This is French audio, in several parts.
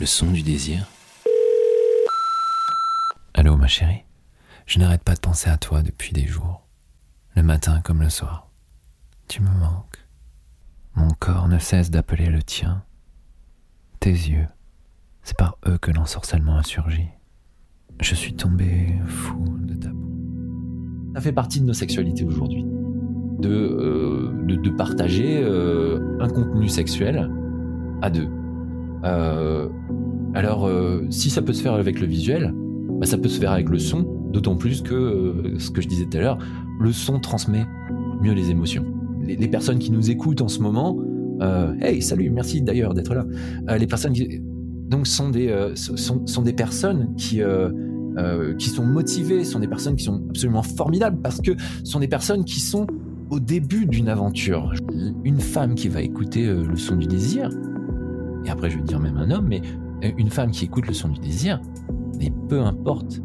Le son du désir. Allô ma chérie, je n'arrête pas de penser à toi depuis des jours, le matin comme le soir. Tu me manques. Mon corps ne cesse d'appeler le tien. Tes yeux, c'est par eux que l'ensorcellement a surgi. Je suis tombé fou de ta peau. Ça fait partie de nos sexualités aujourd'hui. De, euh, de, partager euh, un contenu sexuel à deux. Euh, alors, euh, si ça peut se faire avec le visuel, bah, ça peut se faire avec le son, d'autant plus que, euh, ce que je disais tout à l'heure, le son transmet mieux les émotions. Les, personnes qui nous écoutent en ce moment, hey, salut, merci d'ailleurs d'être là. Les personnes qui, donc sont des, sont, sont des personnes qui, qui sont motivées, sont des personnes qui sont absolument formidables parce que sont des personnes qui sont au début d'une aventure. Une femme qui va écouter le son du désir, et après je vais dire même un homme, mais euh, une femme qui écoute le son du désir, mais peu importe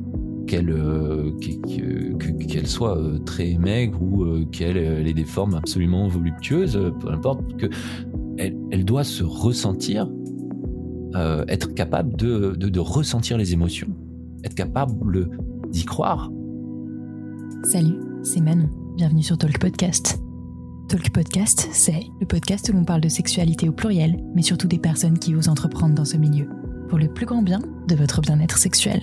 qu'elle euh, qu'elle que- qu'elle soit euh, très maigre ou qu'elle elle ait des formes absolument voluptueuses, peu importe, que elle, elle doit se ressentir, être capable de, de, de ressentir les émotions, être capable d'y croire. Salut, c'est Manon. Bienvenue sur Talk Podcast. Talk Podcast, c'est le podcast où l'on parle de sexualité au pluriel, mais surtout des personnes qui osent entreprendre dans ce milieu, pour le plus grand bien de votre bien-être sexuel.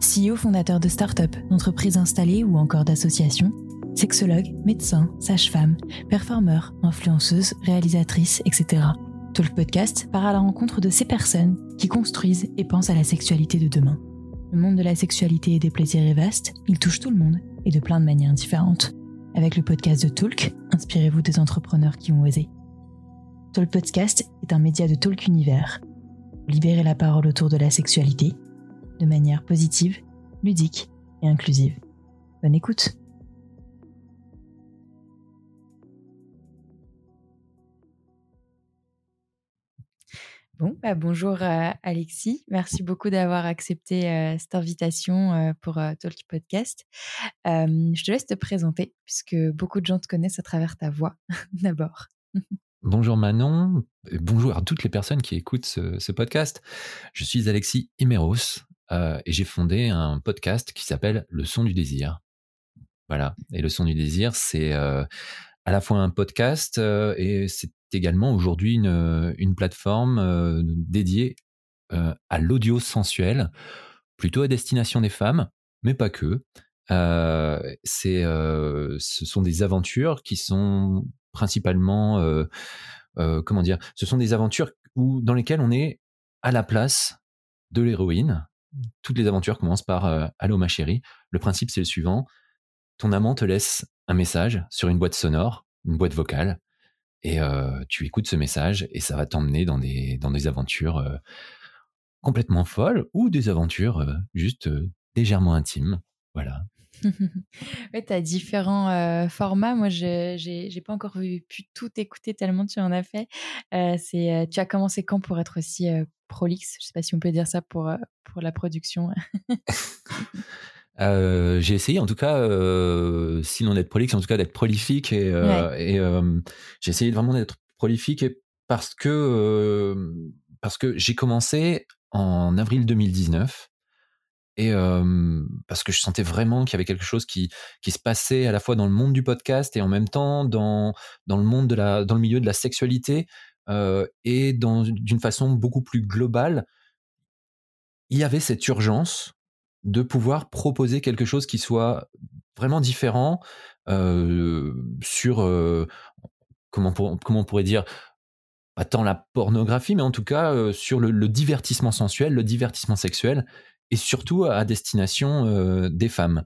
CEO fondateur de start-up, d'entreprises installées ou encore d'associations, sexologue, médecin, sage-femme, performeur, influenceuse, réalisatrice, etc. Talk Podcast part à la rencontre de ces personnes qui construisent et pensent à la sexualité de demain. Le monde de la sexualité et des plaisirs est vaste, il touche tout le monde et de plein de manières différentes. Avec le podcast de Talk, inspirez-vous des entrepreneurs qui ont osé. Talk Podcast est un média de Talk Univers. Libérez la parole autour de la sexualité de manière positive, ludique et inclusive. Bonne écoute. Bon, bah bonjour euh, Alexis. Merci beaucoup d'avoir accepté euh, cette invitation euh, pour Talk Podcast. Je te laisse te présenter puisque beaucoup de gens te connaissent à travers ta voix d'abord. Bonjour Manon, bonjour à toutes les personnes qui écoutent ce, ce podcast. Je suis Alexis Imeros et j'ai fondé un podcast qui s'appelle Le son du désir. Voilà, et Le son du désir, c'est à la fois un podcast et c'est également aujourd'hui une, une plateforme euh, dédiée euh, à l'audio sensuel, plutôt à destination des femmes, mais pas que. Euh, euh, ce sont des aventures qui sont principalement, euh, euh, comment dire, ce sont des aventures où, dans lesquelles on est à la place de l'héroïne. Toutes les aventures commencent par euh, Allô ma chérie. Le principe c'est le suivant ton amant te laisse un message sur une boîte sonore, une boîte vocale, et euh, tu écoutes ce message et ça va t'emmener dans des, dans des aventures euh, complètement folles ou des aventures euh, juste légèrement intimes. Voilà. ouais, tu as différents euh, formats. Moi, je j'ai pas encore pu tout écouter tellement tu en as fait. Euh, c'est, tu as commencé quand pour être aussi euh, prolixe? Je sais pas si on peut dire ça pour, pour la production. Euh, j'ai essayé en tout cas, euh, sinon d'être prolixe, en tout cas d'être prolifique et, euh, et euh, j'ai essayé vraiment d'être prolifique et parce que parce que j'ai commencé en avril 2019 et parce que je sentais vraiment qu'il y avait quelque chose qui qui se passait à la fois dans le monde du podcast et en même temps dans dans le monde de la dans le milieu de la sexualité et dans d'une façon beaucoup plus globale. Il y avait cette urgence de pouvoir proposer quelque chose qui soit vraiment différent sur comment comment on pourrait dire pas tant la pornographie mais en tout cas sur le, divertissement sensuel le divertissement sexuel et surtout à destination des femmes.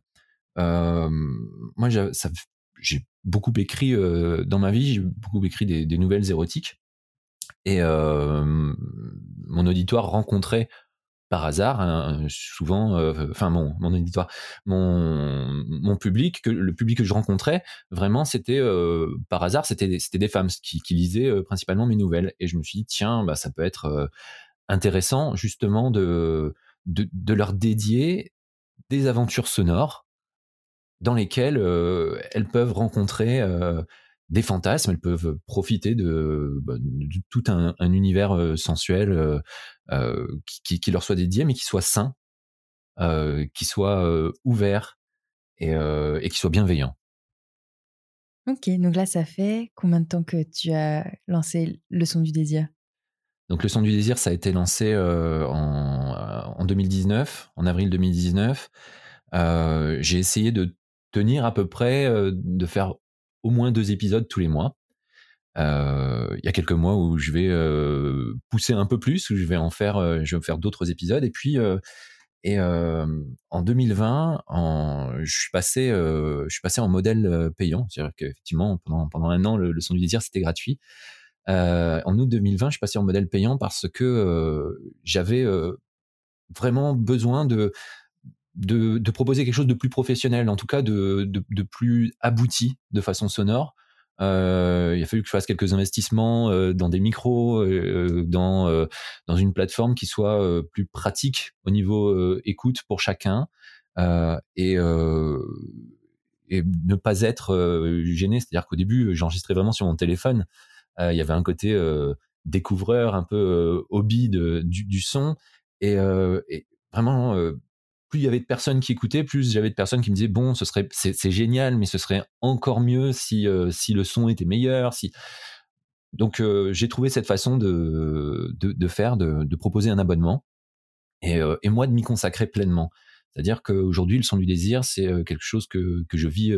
Moi j'ai beaucoup écrit dans ma vie j'ai beaucoup écrit des, nouvelles érotiques et mon auditoire rencontrait par hasard, souvent, euh, enfin mon, mon auditoire, mon, public, le public que je rencontrais, vraiment, c'était euh, par hasard, c'était des- femmes qui, lisaient euh, principalement mes nouvelles. Et je me suis dit, tiens, bah, ça peut être intéressant justement de, leur dédier des aventures sonores dans lesquelles elles peuvent rencontrer des fantasmes, elles peuvent profiter de, bah, tout un, univers sensuel qui, qui, leur soit dédié, mais qui soit sain, qui soit ouvert et, et qui soit bienveillant. Ok, donc là, ça fait combien de temps que tu as lancé le son du désir? Donc le son du désir, ça a été lancé en, en, 2019, en avril 2019. J'ai essayé de tenir à peu près, de faire au moins deux épisodes tous les mois. Il y a quelques mois où je vais pousser un peu plus, où je vais en faire, je vais faire d'autres épisodes. Et puis et en 2020, en, je suis passé, je suis passé en modèle payant, c'est-à-dire qu'effectivement pendant pendant un an le, son du désir c'était gratuit. en août 2020, je suis passé en modèle payant parce que j'avais vraiment besoin de, de, proposer quelque chose de plus professionnel, en tout cas de, de, plus abouti de façon sonore. Euh, il a fallu que je fasse quelques investissements euh, dans des micros, euh, dans dans une plateforme qui soit plus pratique au niveau écoute pour chacun et et ne pas être gêné. C'est-à-dire qu'au début, j'enregistrais vraiment sur mon téléphone. Il y avait un côté découvreur, un peu hobby de, du, son et vraiment plus il y avait de personnes qui écoutaient, plus j'avais de personnes qui me disaient bon, ce serait c'est génial, mais ce serait encore mieux si euh, si le son était meilleur, si donc euh, j'ai trouvé cette façon de de, faire, de, proposer un abonnement et, euh, et moi de m'y consacrer pleinement. C'est-à-dire qu'aujourd'hui le son du désir c'est quelque chose que je vis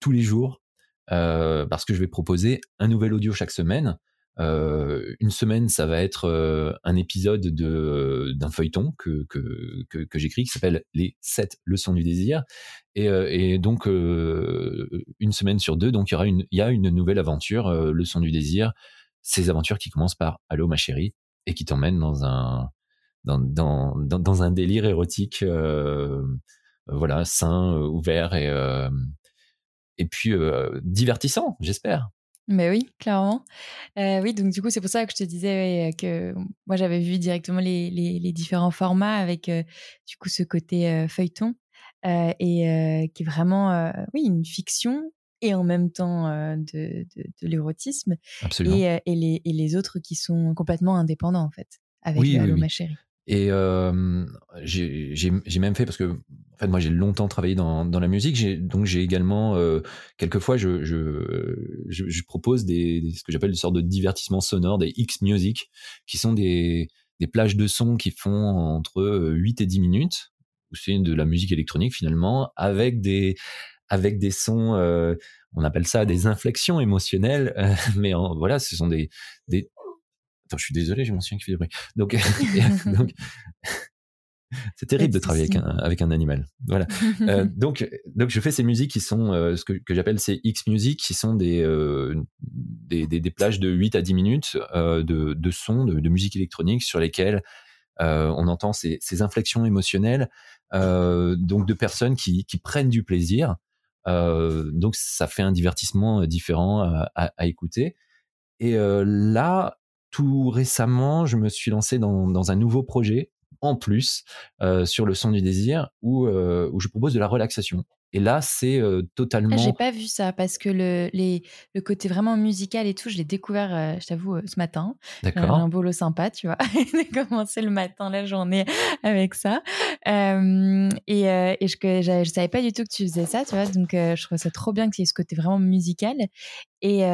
tous les jours parce que je vais proposer un nouvel audio chaque semaine euh, une semaine, ça va être euh, un épisode de d'un feuilleton que que, que, j'écris qui s'appelle les 7 leçons du désir. Et, euh, et donc une semaine sur deux, il y y a une nouvelle aventure, leçon du désir. Ces aventures qui commencent par Allô ma chérie et qui t'emmènent dans un dans, dans, dans, un délire érotique, voilà, sain, ouvert et et puis divertissant, j'espère. Mais oui, clairement. Euh, oui, donc du coup, c'est pour ça que je te disais que moi, j'avais vu directement les, les, différents formats avec euh, du coup ce côté euh, feuilleton et qui est vraiment, oui, une fiction et en même temps de, de, l'érotisme. Et, et, les, et les autres qui sont complètement indépendants en fait, avec oui, ma chérie. Et j'ai même fait parce que en fait moi j'ai longtemps travaillé dans, dans la musique, donc j'ai également euh, quelquefois je, je, je, propose des, ce que j'appelle des sortes de divertissements sonores, des X music, qui sont des, des plages de son qui font entre 8 et 10 minutes, où c'est de la musique électronique finalement, avec des avec des sons, euh, on appelle ça des inflexions émotionnelles, mais en, voilà, ce sont des, des Attends, je suis désolé, j'ai mon chien qui fait du bruit. Donc, donc c'est terrible de travailler avec un, avec un animal. Voilà. euh, donc, donc, je fais ces musiques qui sont euh, ce que, que j'appelle ces X music, qui sont des, euh, des, des, des, plages de 8 à 10 minutes de, de sons, de, de, musique électronique sur lesquelles on entend ces, ces inflexions émotionnelles, donc de personnes qui, qui prennent du plaisir. donc, ça fait un divertissement différent à, à, à écouter. Et là, tout récemment, je me suis lancé dans, dans un nouveau projet en plus euh, sur le son du désir où, euh, où je propose de la relaxation. Et là, c'est euh, totalement. J'ai pas vu ça parce que le, les, le côté vraiment musical et tout, je l'ai découvert, je t'avoue, ce matin. D'accord. un boulot sympa, tu vois. J'ai commencé le matin, la journée avec ça. et, et je, je, je, savais pas du tout que tu faisais ça, tu vois. Donc, je trouve ça trop bien que tu aies ce côté vraiment musical. Et,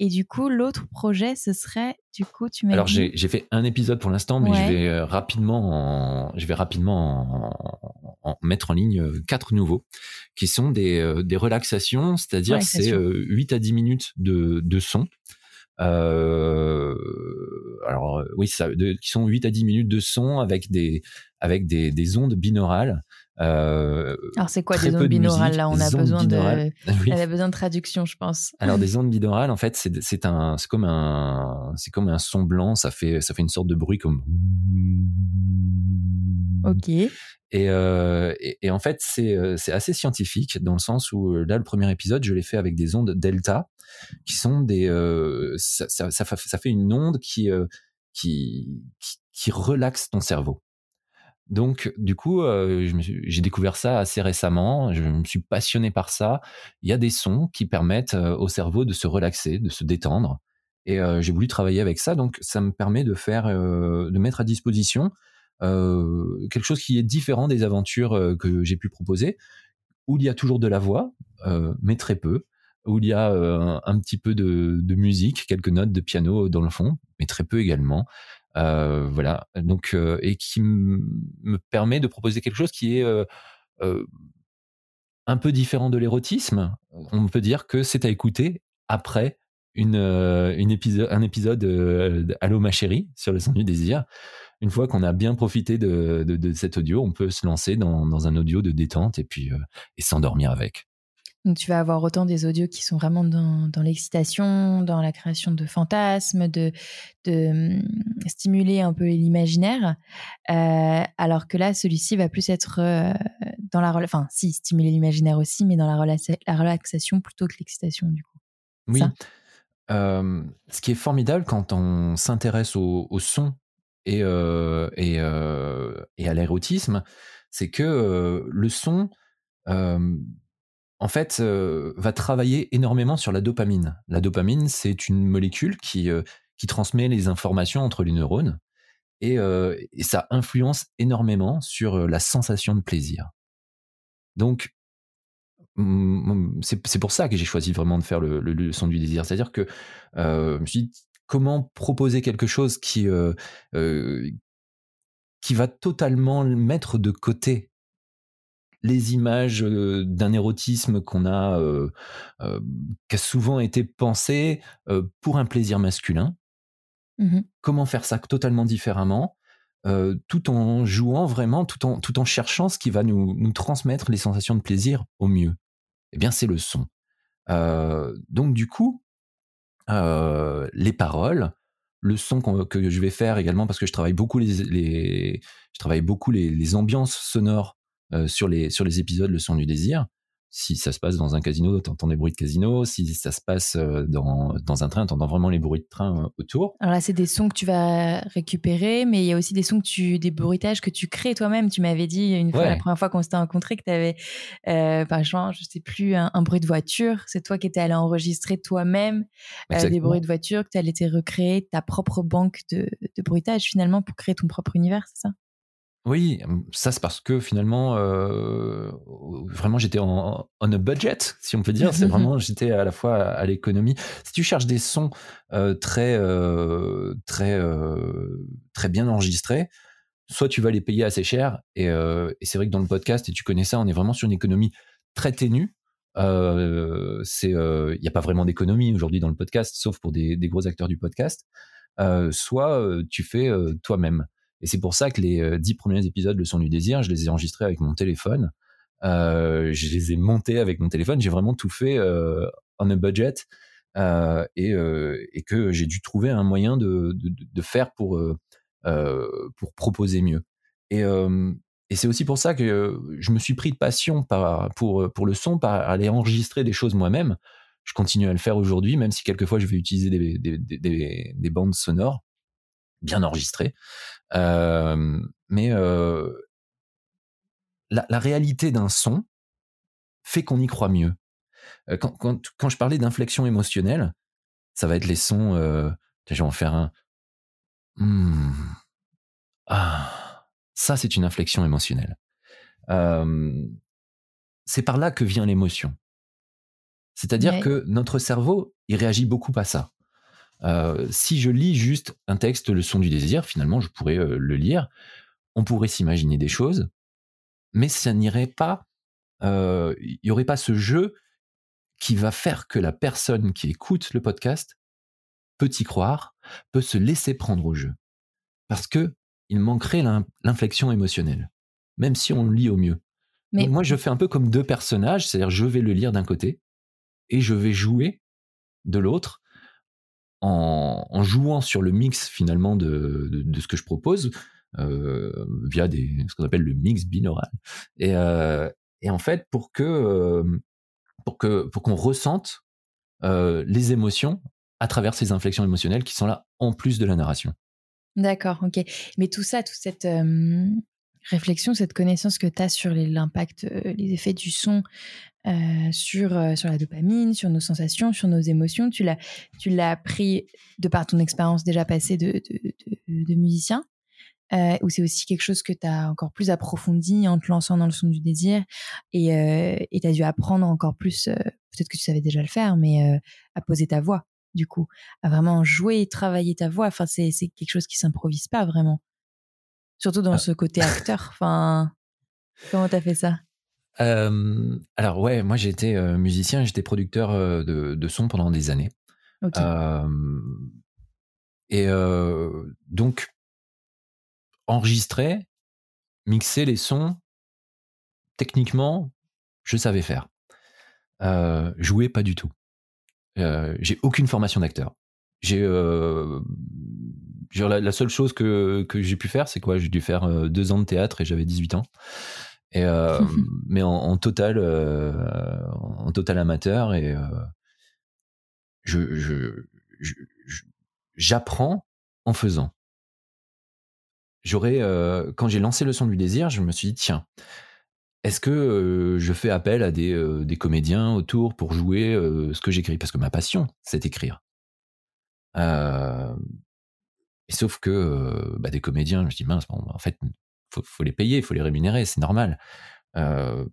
et du coup, l'autre projet, ce serait, du coup, tu m'as Alors, j'ai fait un épisode pour l'instant, mais je vais rapidement, en, je vais rapidement en, mettre en ligne quatre nouveaux qui sont des, euh, des relaxations, c'est-à-dire c'est 8 euh, à 10 minutes de, de son. Euh, alors oui, ça, qui sont 8 à 10 minutes de son avec des avec des, des ondes binaurales. Euh, alors c'est quoi des ondes binaurales là? On a besoin de, a besoin de traduction, je pense. Alors des ondes binaurales, en fait, c'est un c'est comme un c'est comme un son blanc. Ça fait ça fait une sorte de bruit comme. Ok. Euh, et, et, en fait, euh, c'est assez scientifique dans le sens où là, le premier épisode, je l'ai fait avec des ondes delta, qui sont des, ça, ça, ça, fait une onde qui, qui, qui, relaxe ton cerveau. Donc, du coup, j'ai découvert ça assez récemment. Je me suis passionné par ça. Il y a des sons qui permettent au cerveau de se relaxer, de se détendre. Et j'ai voulu travailler avec ça. Donc, ça me permet de faire, de mettre à disposition quelque chose qui est différent des aventures que j'ai pu proposer, où il y a toujours de la voix, mais très peu, où il y a un, petit peu de, musique, quelques notes de piano dans le fond, mais très peu également. Euh, voilà. Donc, euh, et qui me permet de proposer quelque chose qui est euh, un peu différent de l'érotisme. On peut dire que c'est à écouter après une, une un épisode de Allô ma chérie sur le son du désir. Une fois qu'on a bien profité de, de, de, cet audio, on peut se lancer dans, dans un audio de détente et puis et s'endormir avec. Donc tu vas avoir autant des audios qui sont vraiment dans, dans l'excitation, dans la création de fantasmes, de, de hum, stimuler un peu l'imaginaire, euh, alors que là, celui-ci va plus être euh, dans la... Enfin, si, stimuler l'imaginaire aussi, mais dans la, la relaxation plutôt que l'excitation, du coup. Oui. Euh, ce qui est formidable quand on s'intéresse au, au, son et, euh, et, et à l'érotisme, c'est que le son en fait, euh, va travailler énormément sur la dopamine. La dopamine, c'est une molécule qui, euh, qui transmet les informations entre les neurones et, euh, ça influence énormément sur la sensation de plaisir. Donc, c'est pour ça que j'ai choisi vraiment de faire le, son du désir. C'est-à-dire que je me suis dit, comment proposer quelque chose qui, qui va totalement mettre de côté les images d'un érotisme qu'on a, qui a souvent été pensé pour un plaisir masculin. Mmh Comment faire ça totalement différemment, tout en jouant vraiment, tout en, tout en cherchant ce qui va nous, nous transmettre les sensations de plaisir au mieux. Eh bien, c'est le son. donc, du coup, les paroles, le son que je vais faire également, parce que je travaille beaucoup les, les je travaille beaucoup les, les ambiances sonores euh, sur, les, sur les épisodes Le son du désir. Si ça se passe dans un casino, t'entends des bruits de casino. Si ça se passe euh, dans, dans un train, t'entends vraiment les bruits de train euh, autour. Alors là, c'est des sons que tu vas récupérer, mais il y a aussi des sons que tu, des bruitages que tu crées toi-même. Tu m'avais dit une fois, la première fois qu'on s'était rencontrés, que tu avais, par exemple, je sais plus, un, bruit de voiture. C'est toi qui étais allé enregistrer toi-même des bruits de voiture, que tu allais te recréer ta propre banque de, de bruitage finalement pour créer ton propre univers, c'est ça? Oui, ça c'est parce que finalement, euh, vraiment j'étais en on a budget, si on peut dire. C'est vraiment j'étais à la fois à, l'économie. Si tu cherches des sons euh, très euh, très très bien enregistrés, soit tu vas les payer assez cher. Et, et c'est vrai que dans le podcast, et tu connais ça, on est vraiment sur une économie très ténue. c'est il n'y a pas vraiment d'économie aujourd'hui dans le podcast, sauf pour des, des gros acteurs du podcast. soit tu fais toi-même. Et c'est pour ça que les euh, dix premiers épisodes Le Son du Désir, je les ai enregistrés avec mon téléphone. Euh, je les ai montés avec mon téléphone. J'ai vraiment tout fait euh, a budget. Euh, et, que j'ai dû trouver un moyen de, de, de faire pour, pour proposer mieux. Et, c'est aussi pour ça que je me suis pris de passion pour, pour le son, par aller enregistrer des choses moi-même. Je continue à le faire aujourd'hui, même si quelquefois je vais utiliser des bandes sonores bien enregistrées. Euh, mais euh, la, la, réalité d'un son fait qu'on y croit mieux. Euh, quand, quand, quand je parlais d'inflexion émotionnelle, ça va être les sons. Euh, je vais en faire un. Hmm. Ah, ça, c'est une inflexion émotionnelle. C'est par là que vient l'émotion. C'est-à-dire que notre cerveau, il réagit beaucoup à ça. Euh, si je lis juste un texte, le son du désir, finalement, je pourrais euh, le lire. On pourrait s'imaginer des choses, mais ça n'irait pas. Euh, il n'y aurait pas ce jeu qui va faire que la personne qui écoute le podcast peut y croire, peut se laisser prendre au jeu, parce que il manquerait l'inflexion émotionnelle, même si on le lit au mieux. Mais... moi, je fais un peu comme deux personnages, c'est-à-dire je vais le lire d'un côté et je vais jouer de l'autre en, jouant sur le mix finalement de, ce que je propose euh, via ce qu'on appelle le mix binaural. Et, euh, en fait, pour que euh, pour que pour qu'on ressente les émotions à travers ces inflexions émotionnelles qui sont là en plus de la narration. D'accord, ok. Mais tout ça, toute cette réflexion, cette connaissance que tu as sur l'impact, les effets du son sur, sur la dopamine, sur nos sensations, sur nos émotions, tu l'as, tu l'as appris de par ton expérience déjà passée de, de, musicien ou c'est aussi quelque chose que tu as encore plus approfondi en te lançant dans le son du désir et tu as dû apprendre encore plus, peut-être que tu savais déjà le faire, mais à poser ta voix, du coup, à vraiment jouer et travailler ta voix. Enfin, c'est, c'est quelque chose qui s'improvise pas vraiment. Surtout dans ah. ce côté acteur. Enfin, comment t'as fait ça? Alors ouais, moi j'étais musicien, j'étais producteur de, de, son pendant des années. et donc enregistrer, mixer les sons, techniquement, je savais faire. jouer pas du tout. j'ai aucune formation d'acteur. J'ai la, seule chose que, que j'ai pu faire, c'est quoi? J'ai dû faire euh, deux ans de théâtre et j'avais 18 ans. Et, euh, mais en, total, euh, en total amateur. Et je, j'apprends en faisant. J'aurais, quand j'ai lancé le son du désir, je me suis dit tiens, est-ce que je fais appel à des, des, comédiens autour pour jouer ce que j'écris? Parce que ma passion, c'est écrire. Et sauf que euh, bah, des comédiens, je me dis mince, en fait, faut, faut les payer, il faut les rémunérer, c'est normal. Euh,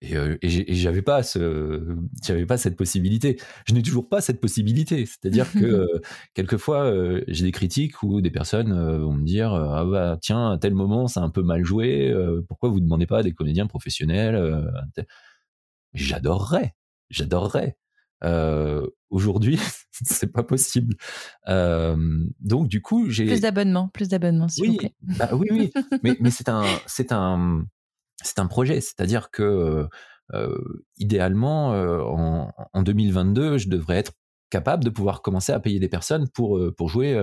et, euh, et j'avais pas ce, j'avais pas cette possibilité. Je n'ai toujours pas cette possibilité. C'est-à-dire que euh, quelquefois j'ai des critiques où des personnes vont me dire ah bah tiens à tel moment c'est un peu mal joué. pourquoi vous demandez pas à des comédiens professionnels J'adorerais, j'adorerais. Euh, Aujourd'hui, c'est pas possible. Euh, donc du coup, j'ai plus d'abonnements, plus d'abonnements. Oui, vous plaît. Bah, oui, oui, mais, mais c'est un, c'est un, c'est un projet. C'est-à-dire que euh, idéalement, euh, en, en, 2022, je devrais être capable de pouvoir commencer à payer des personnes pour pour jouer.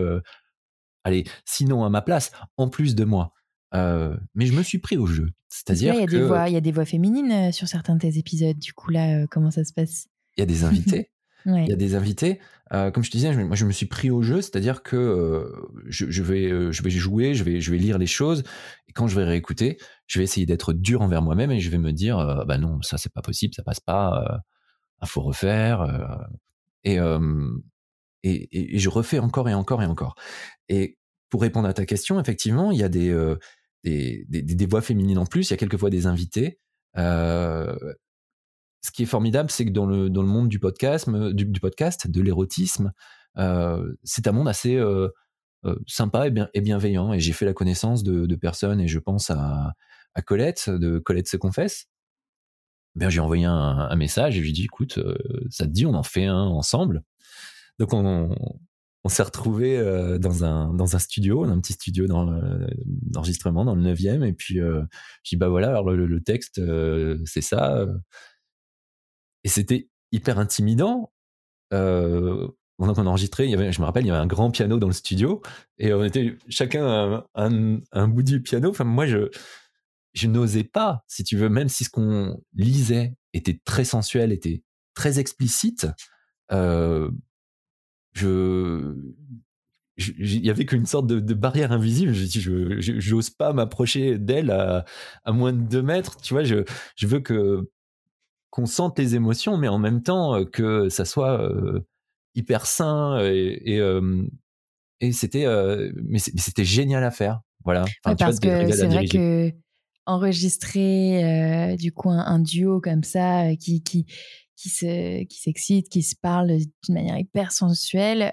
Allez, sinon à ma place, en plus de moi. mais je me suis pris au jeu. C'est-à-dire il y a des voix, il y a des voix féminines sur certains de tes épisodes. Du coup là, comment ça se passe? Il y a des invités. Il y a des invités. Euh, comme je te disais, je, moi je me suis pris au jeu, c'est-à-dire que euh, je, je, vais, euh, je vais jouer, je vais, je vais lire les choses, et quand je vais réécouter, je vais essayer d'être dur envers moi-même et je vais me dire, euh, bah non, ça c'est pas possible, ça passe pas, il faut refaire. Et, et, et, je refais encore et encore et encore. Et pour répondre à ta question, effectivement, il y a des, des, des, des, voix féminines en plus, il y a quelquefois des invités. Euh, ce qui est formidable, c'est que dans le, dans le monde du podcast, du, podcast, de l'érotisme, euh, c'est un monde assez euh, euh, sympa et, bien, et bienveillant. Et j'ai fait la connaissance de, de, personnes, et je pense à, à Colette, de Colette se confesse. Ben, j'ai envoyé un, message et je lui ai dit, écoute, ça te dit, on en fait un ensemble? Donc on, on s'est retrouvé dans un dans un studio, un petit studio d'enregistrement dans le 9e et puis je dis bah voilà alors le, le texte c'est ça et c'était hyper intimidant. Euh, on a enregistré, il y avait, je me rappelle, il y avait un grand piano dans le studio et on était chacun un, bout du piano. Enfin, moi, je, je n'osais pas, si tu veux, même si ce qu'on lisait était très sensuel, était très explicite, je, il y avait qu'une sorte de, barrière invisible. Je n'ose pas m'approcher d'elle à, à, moins de deux mètres. Tu vois, je, je veux que qu'on sente les émotions, mais en même temps euh, que ça soit euh, hyper sain et, et, c'était mais c'était génial à faire. Voilà. parce que c'est vrai que enregistrer du coup un, duo comme ça qui qui qui se qui s'excite, qui se parle d'une manière hyper sensuelle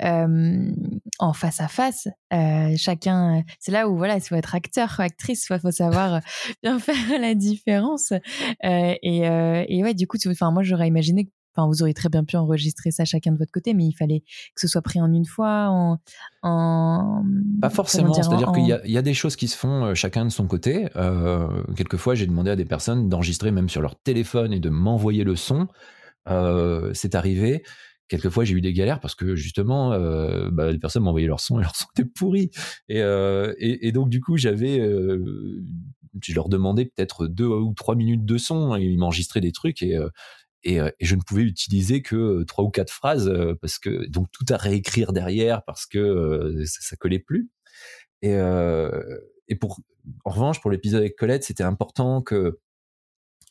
en face à face. Euh, chacun, c'est là où voilà, il faut être acteur, ou actrice, il faut savoir bien faire la différence. Euh, et, euh, et ouais, du coup, enfin moi j'aurais imaginé que Enfin, vous auriez très bien pu enregistrer ça chacun de votre côté, mais il fallait que ce soit pris en une fois, en, en pas forcément. C'est-à-dire qu'il y, y, a des choses qui se font chacun de son côté. Euh, quelquefois, j'ai demandé à des personnes d'enregistrer même sur leur téléphone et de m'envoyer le son. Euh, c'est arrivé. Quelquefois, j'ai eu des galères parce que justement, euh, bah, les personnes m'envoyaient leur son et leur son était pourri. Et, euh, et, donc, du coup, j'avais, euh, je leur demandais peut-être deux ou trois minutes de son et ils m'enregistraient des trucs et, euh, et, et, je ne pouvais utiliser que trois ou quatre phrases parce que donc tout à réécrire derrière parce que ça, ça collait plus. Et, et pour, en revanche, pour l'épisode avec Colette, c'était important que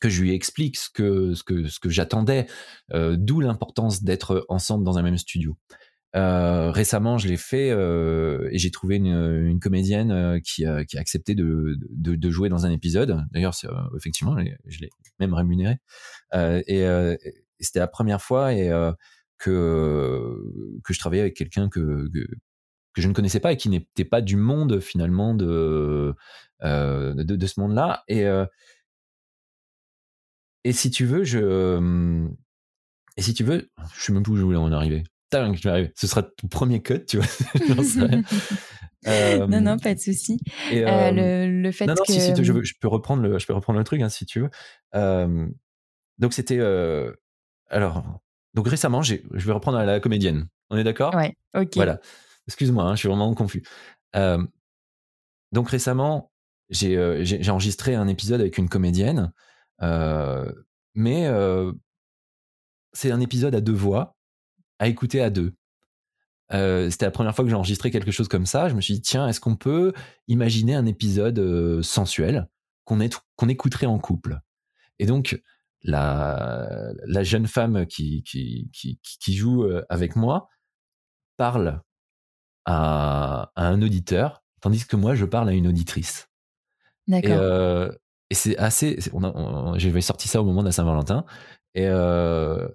que je lui explique ce que ce que ce que j'attendais, d'où l'importance d'être ensemble dans un même studio. Euh, récemment, je l'ai fait euh, et j'ai trouvé une, comédienne euh, qui, a, qui a accepté de, de, jouer dans un épisode. D'ailleurs, effectivement, je l'ai même rémunéré. et, c'était la première fois et que que je travaillais avec quelqu'un que, que, que je ne connaissais pas et qui n'était pas du monde finalement de de, de, ce monde-là. Et et si tu veux, je et si tu veux, je sais même plus où je voulais en arriver. Ce sera ton premier cut, tu vois. euh, non, non, pas de souci. Euh, euh, le, le, fait non, non, que... si, si, je, je, peux reprendre le, je peux reprendre le truc, hein, si tu veux. Euh, donc, c'était... alors, donc récemment, je vais reprendre à la comédienne. On est d'accord? Ouais, ok. Voilà. Excuse-moi, hein, je suis vraiment confus. donc, récemment, j'ai enregistré un épisode avec une comédienne, mais c'est un épisode à deux voix à écouter à deux. Euh, c'était la première fois que j'ai enregistré quelque chose comme ça. Je me suis dit, tiens, est-ce qu'on peut imaginer un épisode euh, sensuel qu'on qu'on écouterait en couple? Et donc, la, la jeune femme qui, qui, qui, qui joue euh, avec moi parle à, à, un auditeur, tandis que moi, je parle à une auditrice. D'accord. Et, euh, et c'est assez. J'avais sorti ça au moment de la Saint-Valentin. Et, euh,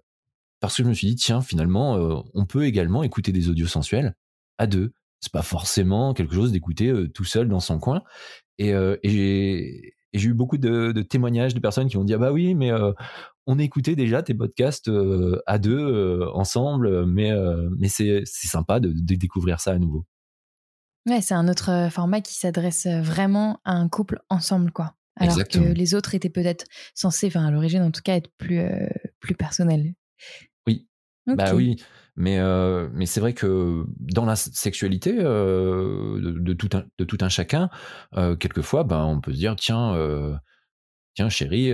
parce que je me suis dit tiens finalement euh, on peut également écouter des audios sensuels à deux c'est pas forcément quelque chose d'écouter euh, tout seul dans son coin et, j'ai eu beaucoup de, de, témoignages de personnes qui ont dit ah bah oui mais on écoutait déjà tes podcasts à deux ensemble mais mais c'est sympa de, de, découvrir ça à nouveau ouais c'est un autre format qui s'adresse vraiment à un couple ensemble quoi alors que les autres étaient peut-être censés enfin à l'origine en tout cas être plus plus personnels oui. Bah oui. Mais, euh, mais c'est vrai que dans la sexualité euh, de, tout un, de tout un chacun, euh, quelquefois, ben, on peut se dire tiens, tiens chérie,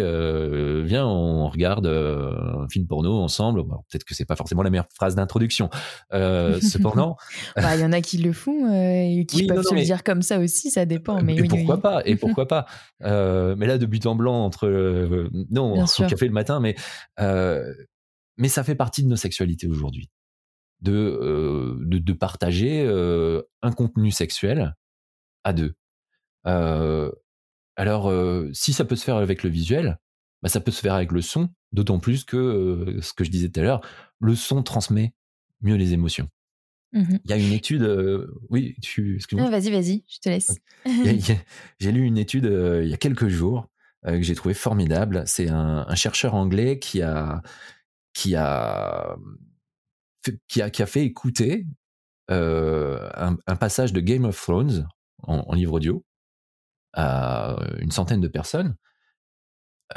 viens, on regarde un film porno ensemble. Peut-être que c'est pas forcément la meilleure phrase d'introduction. cependant, bah, il y en a qui le font et qui peuvent se le dire comme ça aussi, ça dépend. Mais et pourquoi pas Et pourquoi pas Mais là, de but en blanc entre non, au café le matin, mais mais ça fait partie de nos sexualités aujourd'hui. De, euh, de, de, partager euh, un contenu sexuel à deux. Euh, alors, euh, si ça peut se faire avec le visuel, bah, ça peut se faire avec le son, d'autant plus que, euh, ce que je disais tout à l'heure, le son transmet mieux les émotions. Mmh il y a une étude, oui, tu, excuse-moi. vas-y, vas-y, je te laisse. J'ai lu une étude il y a quelques jours que j'ai trouvé formidable. C'est un, un, chercheur anglais qui a, qui a, qui a, qui a fait écouter un, un, passage de Game of Thrones en, en, livre audio à une centaine de personnes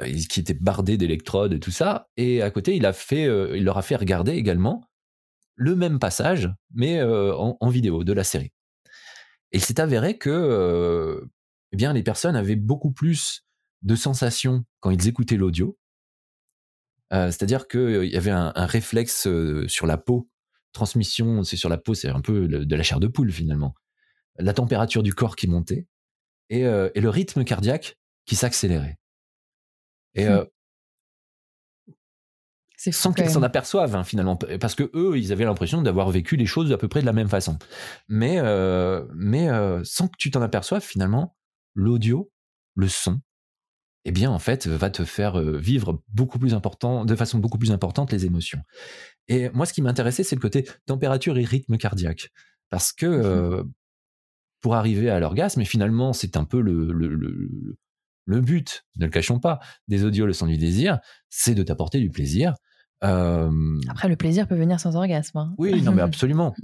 euh, qui étaient bardées d'électrodes et tout ça. Et à côté, il, a fait, euh, il leur a fait regarder également le même passage, mais euh, en, vidéo de la série. Et il s'est avéré que eh bien, les personnes avaient beaucoup plus de sensations quand ils écoutaient l'audio c'est-à-dire qu'il y avait un, un réflexe sur la peau. Transmission, c'est sur la peau, c'est un peu de la chair de poule finalement. La température du corps qui montait et, euh, et le rythme cardiaque qui s'accélérait. Et mmh. sans qu'ils s'en aperçoivent hein, finalement, parce que eux, ils avaient l'impression d'avoir vécu les choses à peu près de la même façon. Mais, euh, mais euh, sans que tu t'en aperçoives finalement, l'audio, le son, eh bien en fait va te faire vivre beaucoup plus important, de façon beaucoup plus importante les émotions. Et moi, ce qui m'intéressait, c'est le côté température et rythme cardiaque, parce que mmh pour arriver à l'orgasme, et finalement c'est un peu le, le, le, le, but, ne le cachons pas, des audios le son du désir, c'est de t'apporter du plaisir. Euh... Après, le plaisir peut venir sans orgasme. Hein. Oui, non mais absolument.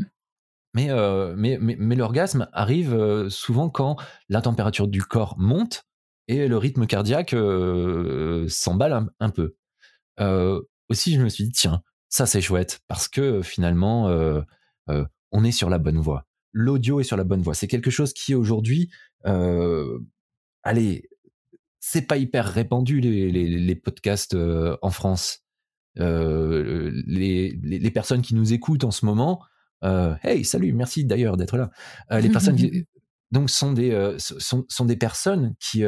Mais, euh, mais, mais, mais l'orgasme arrive souvent quand la température du corps monte et le rythme cardiaque euh, s'emballe un, peu. Euh, aussi, je me suis dit, tiens, ça c'est chouette, parce que finalement, euh, euh, on est sur la bonne voie. L'audio est sur la bonne voie. C'est quelque chose qui aujourd'hui, euh, allez, c'est pas hyper répandu les, les, les podcasts en France. Les, les, personnes qui nous écoutent en ce moment, hey, salut, merci d'ailleurs d'être là. les personnes qui, Donc, sont des, sont, sont, des personnes qui,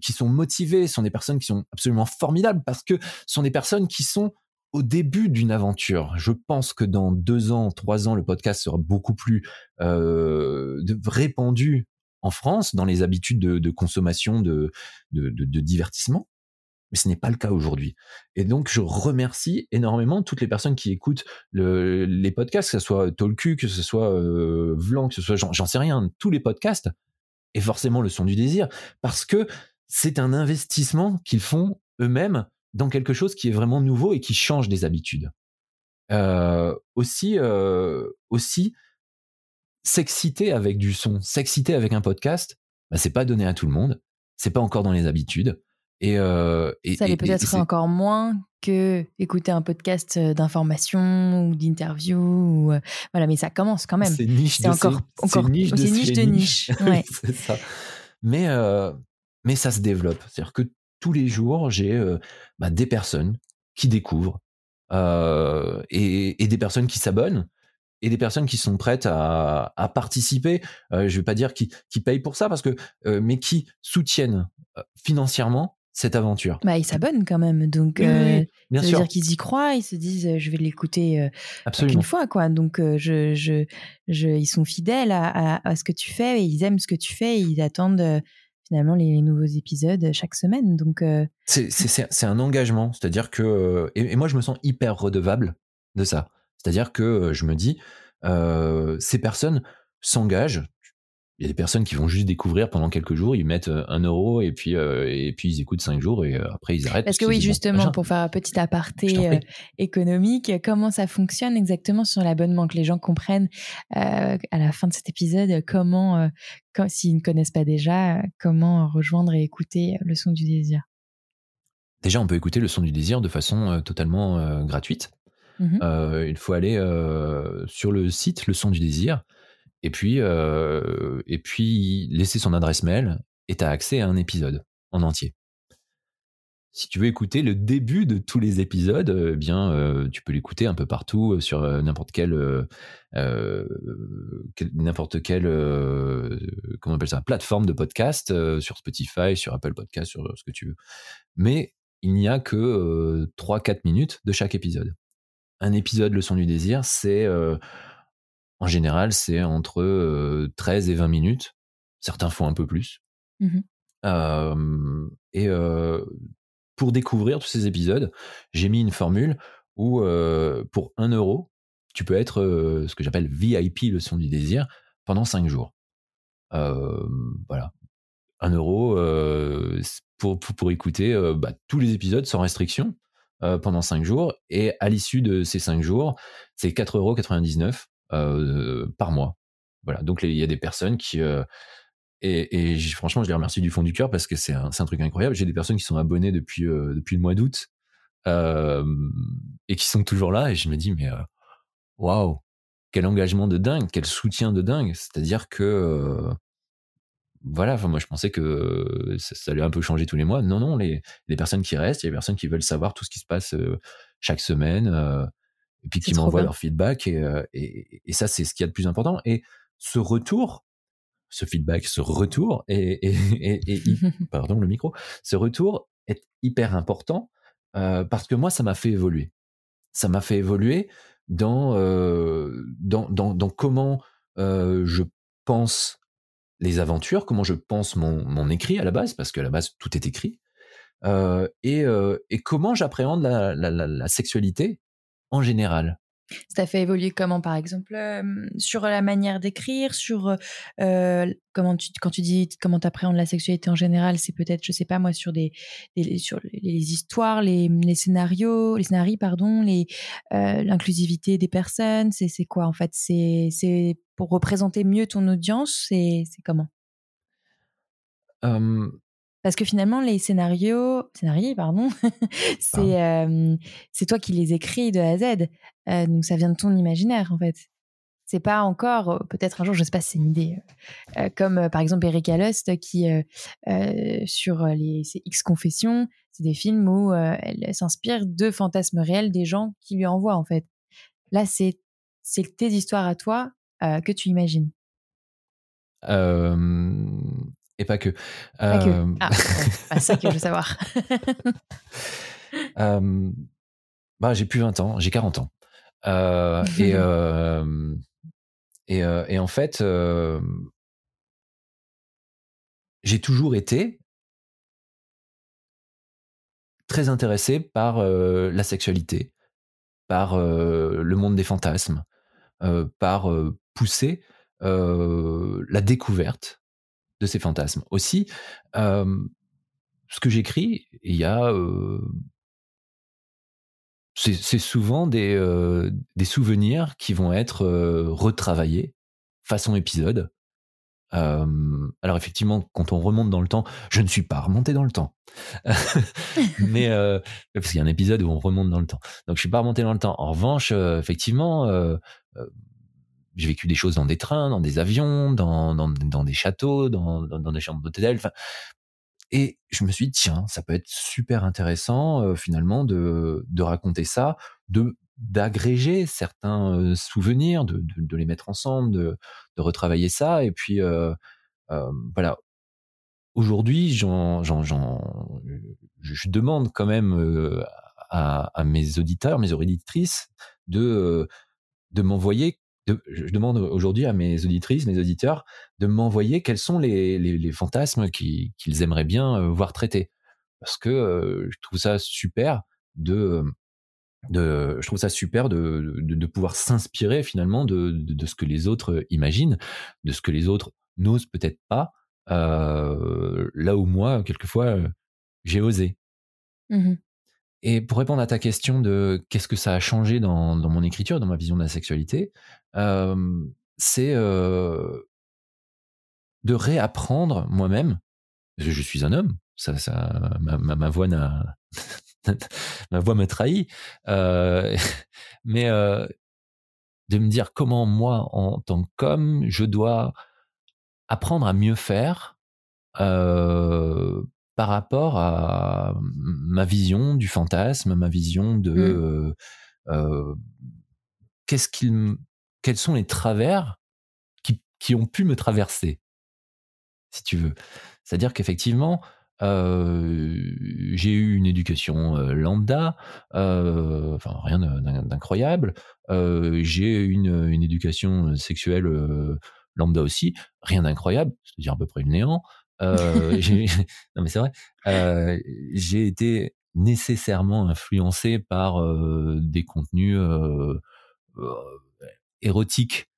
qui sont motivées, sont des personnes qui sont absolument formidables parce que sont des personnes qui sont au début d'une aventure. Je pense que dans deux ans, trois ans, le podcast sera beaucoup plus euh, répandu en France dans les habitudes de, consommation de, divertissement. Mais ce n'est pas le cas aujourd'hui. Et donc, je remercie énormément toutes les personnes qui écoutent les podcasts, que ce soit Tolku, que ce soit euh, Vlan, que ce soit, j'en sais rien, tous les podcasts, et forcément le son du désir, parce que c'est un investissement qu'ils font eux-mêmes dans quelque chose qui est vraiment nouveau et qui change des habitudes. Euh, aussi, euh, aussi, s'exciter avec du son, s'exciter avec un podcast, bah, c'est pas donné à tout le monde. C'est pas encore dans les habitudes. Et, euh, et ça l'est peut-être encore moins que écouter un podcast d'information ou d'interview. Ou, voilà, mais ça commence quand même. C'est niche de encore, encore niche de, niche. De niche. Ouais. c'est ça. Mais, mais ça se développe. C'est-à-dire que tous les jours, j'ai euh, bah, des personnes qui découvrent euh, et, des personnes qui s'abonnent et des personnes qui sont prêtes à, participer. Euh, je ne vais pas dire qui, qui payent pour ça, parce que, mais qui soutiennent financièrement cette aventure. Bah, ils s'abonnent quand même, donc bien ça veut dire qu'ils y croient, ils se disent je vais l'écouter une fois, quoi. Donc je, je, je, ils sont fidèles à, à, ce que tu fais, et ils aiment ce que tu fais, et ils attendent finalement les, nouveaux épisodes chaque semaine. Donc euh, c'est un engagement, c'est-à-dire que euh, et, moi je me sens hyper redevable de ça. C'est-à-dire que euh, je me dis ces personnes s'engagent il y a des personnes qui vont juste découvrir pendant quelques jours, ils mettent euh, un euro et puis, euh, et puis ils écoutent cinq jours et euh, après ils arrêtent. Parce, que oui, justement, pour faire un petit aparté économique, comment ça fonctionne exactement sur l'abonnement, que les gens comprennent à la fin de cet épisode comment, s'ils ne connaissent pas déjà, comment rejoindre et écouter le son du désir? Déjà, on peut écouter le son du désir de façon totalement gratuite. Mmh il faut aller sur le site Le Son du Désir et puis, euh, et puis laisser son adresse mail et tu as accès à un épisode en entier. Si tu veux écouter le début de tous les épisodes, eh bien, euh, tu peux l'écouter un peu partout sur n'importe quelle, n'importe quelle, comment on appelle ça, plateforme de podcast, sur Spotify, sur Apple Podcast, sur ce que tu veux. Mais il n'y a que 3-4 minutes de chaque épisode. Un épisode, le son du désir, c'est en général, c'est entre 13 et 20 minutes. Certains font un peu plus. Mmh et pour découvrir tous ces épisodes, j'ai mis une formule où pour 1 euro, tu peux être ce que j'appelle VIP, le son du désir, pendant 5 jours. voilà. 1 euro pour, pour, écouter bah, tous les épisodes sans restriction pendant 5 jours. Et à l'issue de ces 5 jours, c'est 4,99 euros euh, par mois. Voilà. Donc il y a des personnes qui euh, et, franchement, je les remercie du fond du cœur parce que c'est un, truc incroyable. J'ai des personnes qui sont abonnées depuis euh, depuis le mois d'août et qui sont toujours là et je me dis mais waouh quel engagement de dingue, quel soutien de dingue. C'est-à-dire que voilà, moi je pensais que ça, allait un peu changer tous les mois. Non, non, les, les personnes qui restent, il y a des personnes qui veulent savoir tout ce qui se passe chaque semaine et puis qui m'envoient leur feedback. Euh, et, et, ça, c'est ce qu'il y a de plus important. Et ce retour, ce feedback, ce retour, et, et pardon le micro, ce retour est hyper important euh, parce que moi, ça m'a fait évoluer. Ça m'a fait évoluer dans, euh, dans, dans, dans, comment euh, je pense les aventures, comment je pense mon, mon écrit à la base, parce qu'à la base, tout est écrit. Euh, et, euh, et, comment j'appréhende la, la, la, la, sexualité en général. Ça fait évoluer comment, par exemple, sur la manière d'écrire, sur comment tu, quand tu dis comment tu appréhendes la sexualité en général, c'est peut-être, je sais pas moi, sur des, sur les, histoires, les, les, scénarios, les scénarios, pardon, les l'inclusivité des personnes, c'est c'est quoi en fait? C'est c'est pour représenter mieux ton audience, c'est c'est comment? Parce que finalement, les scénarios, scénarios, pardon, c'est c'est toi qui les écris de A à Z. donc ça vient de ton imaginaire en fait. C'est pas encore, peut-être un jour, je sais pas si c'est une idée, comme par exemple Erika Lust qui sur les X Confessions, c'est des films où elle s'inspire de fantasmes réels des gens qui lui envoient en fait. Là, c'est c'est tes histoires à toi que tu imagines. Et pas que. Pas que. Ah, c'est ça que je veux savoir. bah, j'ai plus 20 ans, j'ai 40 ans. et, et, et, en fait, j'ai toujours été très intéressé par la sexualité, par le monde des fantasmes, par pousser la découverte de ces fantasmes. Aussi, ce que j'écris, il y a c'est souvent des, des souvenirs qui vont être retravaillés façon épisode alors effectivement, quand on remonte dans le temps, je ne suis pas remonté dans le temps, mais parce qu'il y a un épisode où on remonte dans le temps. Donc je suis pas remonté dans le temps. En revanche, effectivement, j'ai vécu des choses dans des trains, dans des avions, dans, dans, dans des châteaux, dans, dans, des chambres d'hôtel. Et je me suis dit, tiens, ça peut être super intéressant finalement de, de raconter ça, d'agréger certains souvenirs, de, de, les mettre ensemble, de, de retravailler ça. Et puis, euh, voilà. Aujourd'hui, je demande quand même à, à, mes auditeurs, mes auditrices, de, de m'envoyer. Je demande aujourd'hui à mes auditrices, mes auditeurs, de m'envoyer quels sont les, fantasmes qu'ils aimeraient bien voir traités. Parce que je trouve ça super de je trouve ça super de, pouvoir s'inspirer finalement de, ce que les autres imaginent, de ce que les autres n'osent peut-être pas, euh, là où moi, quelquefois, j'ai osé. Mmh Et pour répondre à ta question de qu'est-ce que ça a changé dans, mon écriture, dans ma vision de la sexualité, euh, c'est euh, de réapprendre moi-même. Je suis un homme, ça, ma, voix n'a ma voix me trahit. Euh, mais de me dire comment moi, en tant qu'homme, je dois apprendre à mieux faire par rapport à ma vision du fantasme, ma vision de mmh. qu'est-ce qu'il, quels sont les travers qui, qui ont pu me traverser, si tu veux. C'est-à-dire qu'effectivement, euh, j'ai eu une éducation euh, lambda, euh, enfin rien d'incroyable. j'ai une, une éducation sexuelle lambda aussi, rien d'incroyable, c'est-à-dire à peu près le néant. non mais c'est vrai. j'ai été nécessairement influencé par des contenus érotiques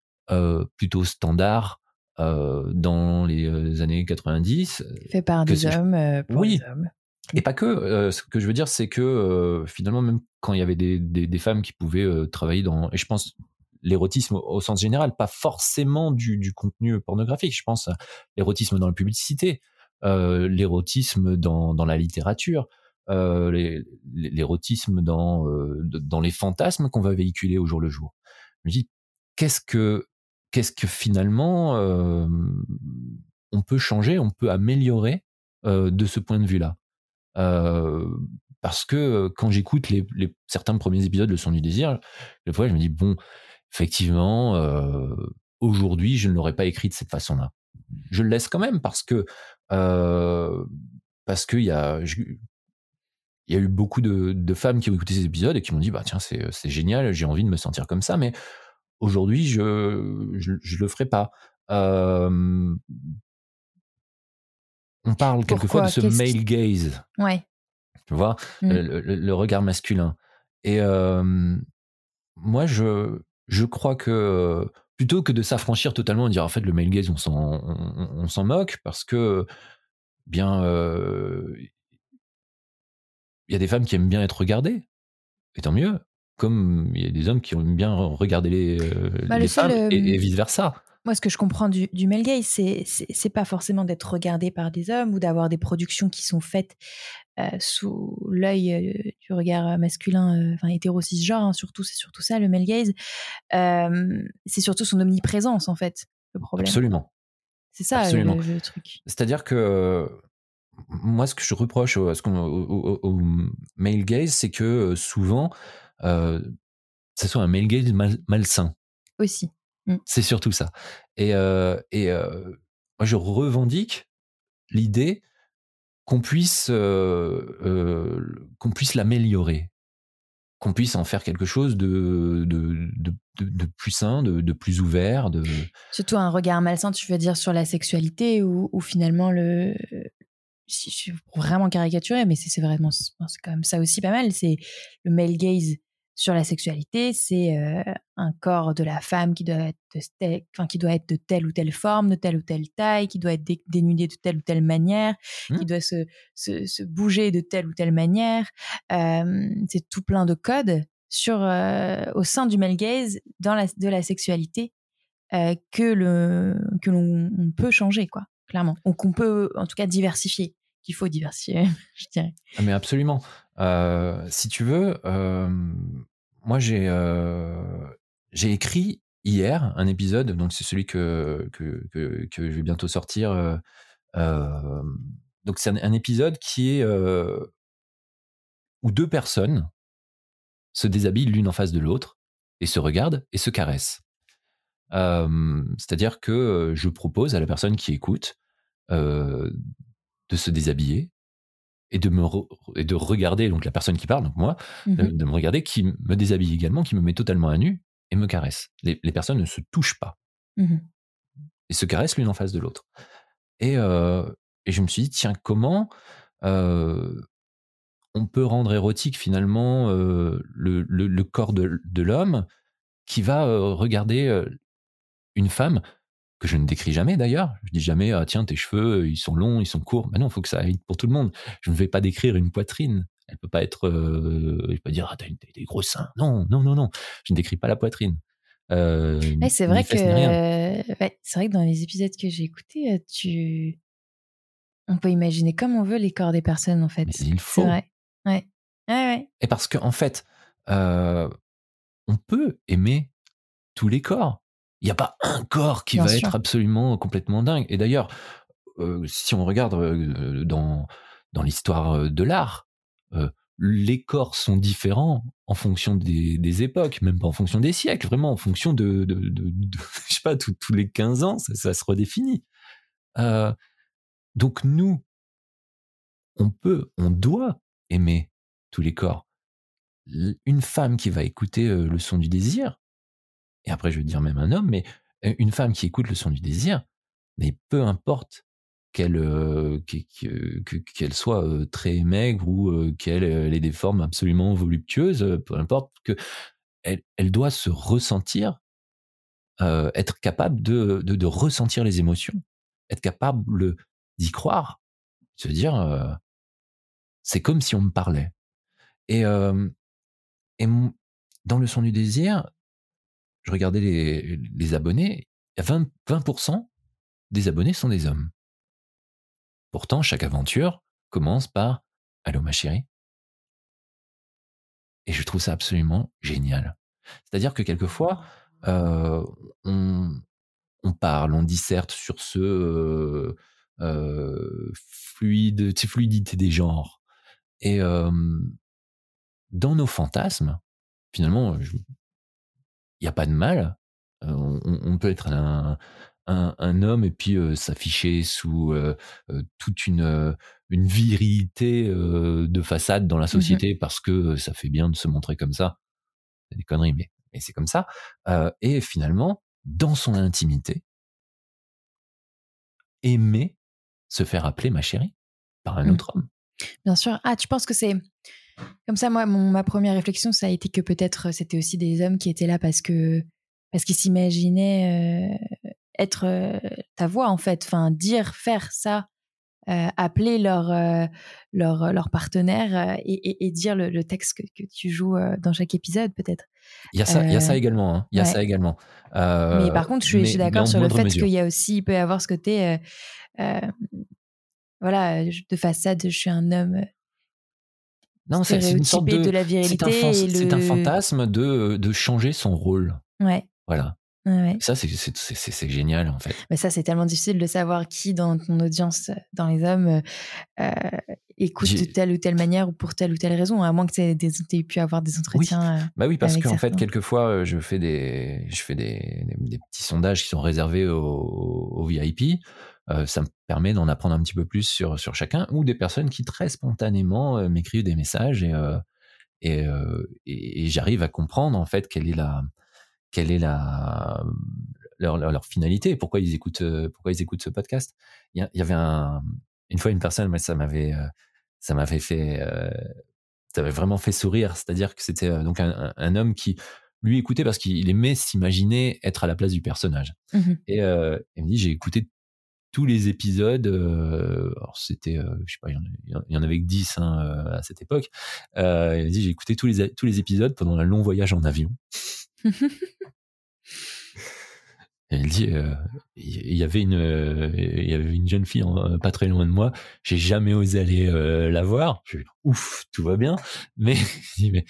plutôt standards euh, dans les euh, années 90. Fait par des hommes, euh, pour oui. des hommes. Et pas que. ce que je veux dire, c'est que finalement, même quand il y avait des, des, des femmes qui pouvaient travailler dans, et je pense l'érotisme au, sens général, pas forcément du, contenu pornographique. Je pense l'érotisme dans la publicité, l'érotisme dans, dans la littérature, l'érotisme dans, dans les fantasmes qu'on va véhiculer au jour le jour. Je me dis, qu'est-ce que qu'est-ce que finalement euh, on peut changer, on peut améliorer euh, de ce point de vue-là? Euh, parce que quand j'écoute les, certains premiers épisodes de Son du désir, des fois je me dis bon, effectivement, aujourd'hui je ne l'aurais pas écrit de cette façon-là. Je le laisse quand même parce que parce qu'il y a il y a eu beaucoup de, de, femmes qui ont écouté ces épisodes et qui m'ont dit bah tiens c'est génial, j'ai envie de me sentir comme ça, mais Aujourd'hui, je, je, le ferai pas. on parle quelquefois de ce male gaze. Ouais. Tu vois, mmh. le, regard masculin. Et moi, je, je crois que plutôt que de s'affranchir totalement et dire en fait le male gaze, on s'en, on, s'en moque parce que bien, il y a des femmes qui aiment bien être regardées. Et tant mieux comme il y a des hommes qui aiment bien regarder les, euh, bah, femmes et, vice versa. Moi, ce que je comprends du, du male gaze, c'est c'est pas forcément d'être regardé par des hommes ou d'avoir des productions qui sont faites euh, sous l'œil euh, du regard masculin, enfin hétéro cisgenre. Hein, surtout, c'est surtout ça le male gaze. c'est surtout son omniprésence en fait le problème. Absolument. C'est ça Le, truc. C'est-à-dire que moi, ce que je reproche au, au, au male gaze, c'est que souvent euh, ce soit un male gaze malsain. Aussi. Mmh. C'est surtout ça. Et, euh, et euh, moi, je revendique l'idée qu'on puisse, qu'on puisse l'améliorer, qu'on puisse en faire quelque chose de, de, de, plus sain, de, plus ouvert. De... Surtout un regard malsain, tu veux dire, sur la sexualité, ou, finalement, le, si je suis vraiment caricaturé, mais c'est vraiment, c'est quand même ça aussi pas mal, c'est le male gaze sur la sexualité, c'est euh, un corps de la femme qui doit, être de, enfin, qui doit être de telle ou telle forme, de telle ou telle taille, qui doit être dénudé de telle ou telle manière, qui mmh. doit se, se, se, bouger de telle ou telle manière. Euh, c'est tout plein de codes sur, euh, au sein du male gaze dans la, de la sexualité que le que l'on peut changer quoi clairement ou qu'on peut en tout cas diversifier qu'il faut diversifier je dirais ah, mais absolument euh, si tu veux, euh, moi j'ai euh, j'ai écrit hier un épisode, donc c'est celui que, que, que, que, je vais bientôt sortir. donc c'est un, épisode qui est où deux personnes se déshabillent l'une en face de l'autre et se regardent et se caressent. C'est-à-dire que je propose à la personne qui écoute de se déshabiller et de me et de regarder donc la personne qui parle donc moi mmh de, me regarder qui me déshabille également qui me met totalement à nu et me caresse. Les, les personnes ne se touchent pas. Mmh et se caressent l'une en face de l'autre. Et, euh, et je me suis dit tiens comment euh, on peut rendre érotique finalement euh, le, le, le, corps de, de l'homme qui va regarder une femme que je ne décris jamais d'ailleurs. Je dis jamais, ah, tiens, tes cheveux, ils sont longs, ils sont courts. Mais non, il faut que ça aille pour tout le monde. Je ne vais pas décrire une poitrine. Elle peut pas être, euh, je peux pas dire, ah, t'as des gros seins. Non, non, non, non. Je ne décris pas la poitrine. Euh, c'est vrai que, c'est vrai que dans les épisodes que j'ai écoutés, euh, tu, on peut imaginer comme on veut les corps des personnes en fait. Mais il faut. Vrai. Ouais. ouais. Et parce qu'en en fait, euh, on peut aimer tous les corps il n'y a pas un corps qui va être absolument complètement dingue. Et d'ailleurs, euh, si on regarde euh, dans, dans l'histoire de l'art, les corps sont différents en fonction des, époques, même pas en fonction des siècles, vraiment en fonction de, de, je sais pas, tous les 15 ans, ça, se redéfinit. donc nous, on peut, on doit aimer tous les corps. Une femme qui va écouter le son du désir, et après je veux dire même un homme, mais une femme qui écoute le son du désir, mais peu importe qu'elle qu'elle soit très maigre ou qu'elle ait des formes absolument voluptueuses, peu importe que elle, elle doit se ressentir, être capable de, de, de, ressentir les émotions, être capable d'y croire, se dire c'est comme si on me parlait. Et, et dans le son du désir, je regardais les, les abonnés, 20%, 20 des abonnés sont des hommes. Pourtant, chaque aventure commence par Allô ma chérie. Et je trouve ça absolument génial. C'est-à-dire que quelquefois, euh, on, on, parle, on disserte sur ce euh, euh, fluide, fluidité des genres. Et euh, dans nos fantasmes, finalement, je, n'y a pas de mal. Euh, on, peut être un, un, homme et puis euh, s'afficher sous euh, toute une, une virilité de façade dans la mmh société parce que ça fait bien de se montrer comme ça. C'est des conneries, mais, mais c'est comme ça. et finalement, dans son intimité, aimer se faire appeler ma chérie par un mmh. autre homme. Bien sûr. Ah, tu penses que c'est comme ça, moi, ma première réflexion, ça a été que peut-être euh, c'était aussi des hommes qui étaient là parce que parce qu'ils s'imaginaient euh, être euh, ta voix en fait, enfin dire, faire ça, appeler leur leur leur partenaire et, et, dire le, texte que, que, tu joues dans chaque épisode peut-être. Il y a ça, il y a ça également. Hein. Il y a ça également. mais par contre, je suis, d'accord sur le fait qu'il y a aussi, il peut y avoir ce côté, voilà, de façade, je suis un homme non, c'est une sorte de, la virilité. C'est un, fantasme de, de changer son rôle. Ouais. Voilà. Ça, c'est génial, en fait. Mais ça, c'est tellement difficile de savoir qui dans ton audience, dans les hommes, euh, écoute de telle ou telle manière ou pour telle ou telle raison, à moins que tu aies, pu avoir des entretiens. Oui. Euh, bah oui, parce qu'en fait, quelquefois, euh, je fais, des, je fais des, des, petits sondages qui sont réservés aux, VIP. Ça me permet d'en apprendre un petit peu plus sur, sur chacun, ou des personnes qui très spontanément m'écrivent des messages et, et, et, j'arrive à comprendre en fait quelle est la, quelle est la, leur, leur, finalité, pourquoi ils écoutent, pourquoi ils écoutent ce podcast. Il y, avait un, une fois une personne, ça m'avait, ça m'avait fait, ça m'avait vraiment fait sourire. C'est-à-dire que c'était donc un, un, homme qui lui écoutait parce qu'il aimait s'imaginer être à la place du personnage. Mmh et il me dit j'ai écouté tous les épisodes. alors c'était, je sais pas, il y en, avait que 10 hein, à cette époque. il me dit j'ai écouté tous les tous les épisodes pendant un long voyage en avion. Et il dit, il y avait une, il y avait une jeune fille pas très loin de moi. J'ai jamais osé aller la voir. Je ouf, tout va bien. Mais, mais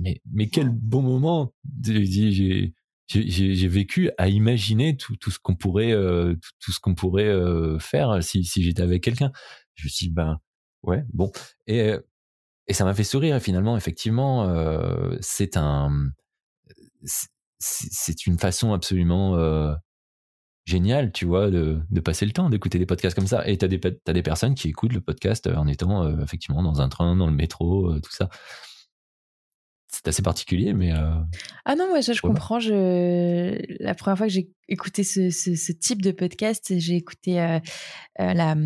mais, mais quel bon moment j'ai j'ai vécu à imaginer tout, tout ce qu'on pourrait euh, tout, ce qu'on pourrait euh, faire si, si j'étais avec quelqu'un. Je me suis dit ben ouais bon. Et et ça m'a fait sourire et finalement effectivement euh, c'est un c'est une façon absolument géniale tu vois de, de passer le temps d'écouter des podcasts comme ça. Et t'as des as des personnes qui écoutent le podcast en étant effectivement dans un train dans le métro tout ça c'est assez particulier, mais. Euh, ah non, moi, ça, je comprends. Je... La première fois que j'ai écouté ce, ce, type de podcast, j'ai écouté euh, euh, la,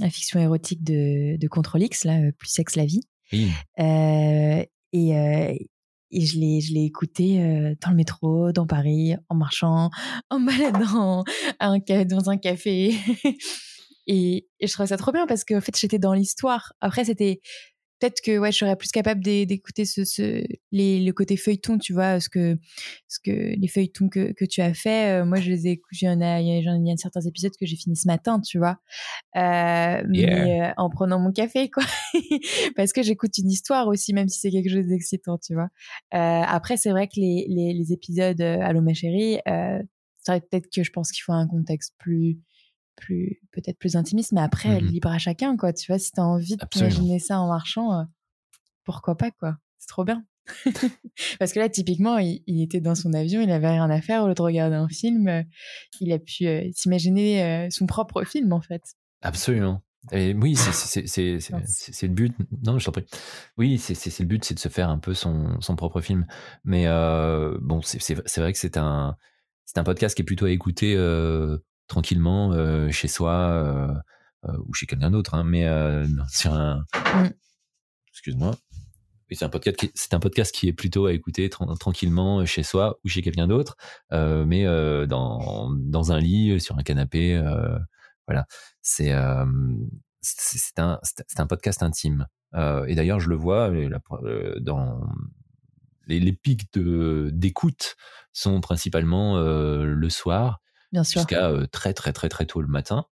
la, fiction érotique de, de Control X, là, Plus sexe la vie. Oui. et, et je l'ai, je l'ai écouté dans le métro, dans Paris, en marchant, en baladant un, dans un café. et, et je trouvais ça trop bien parce qu'en fait, j'étais dans l'histoire. Après, c'était peut-être que ouais, je serais plus capable d'écouter ce, ce les, le côté feuilleton, tu vois, ce que, ce que les feuilletons que, que tu as fait. Euh, moi, je les ai, il y en a, il y a certains épisodes que j'ai fini ce matin, tu vois, euh, mais euh, en prenant mon café, quoi, parce que j'écoute une histoire aussi, même si c'est quelque chose d'excitant, tu vois. Après, c'est vrai que les, les, les épisodes Allô ma chérie, c'est vrai peut-être que je pense qu'il faut un contexte plus plus peut-être plus intimiste, mais après, mmh libre à chacun, quoi. Tu vois, si tu as envie de t'imaginer ça en marchant, euh, pourquoi pas, quoi. C'est trop bien. Parce que là, typiquement, il, était dans son avion, il avait rien à faire au lieu de regarder un film. Euh, il a pu euh, s'imaginer son propre film, en fait. Absolument. Et oui, c'est le but. Non, je t'en prie. Oui, c'est le but, c'est de se faire un peu son, son propre film. Mais bon, c'est vrai que c'est un, c'est un podcast qui est plutôt à écouter tranquillement euh, chez soi euh, euh, ou chez quelqu'un d'autre, hein, mais sur un. Mm. Excuse-moi. C'est un podcast qui c'est un podcast qui est plutôt à écouter tranquillement chez soi ou chez quelqu'un d'autre, mais dans dans un lit sur un canapé. voilà, c'est c'est un c'est un podcast intime. et d'ailleurs, je le vois dans les, les pics de d'écoute sont principalement le soir Jusqu'à très, très, très, très tôt le matin.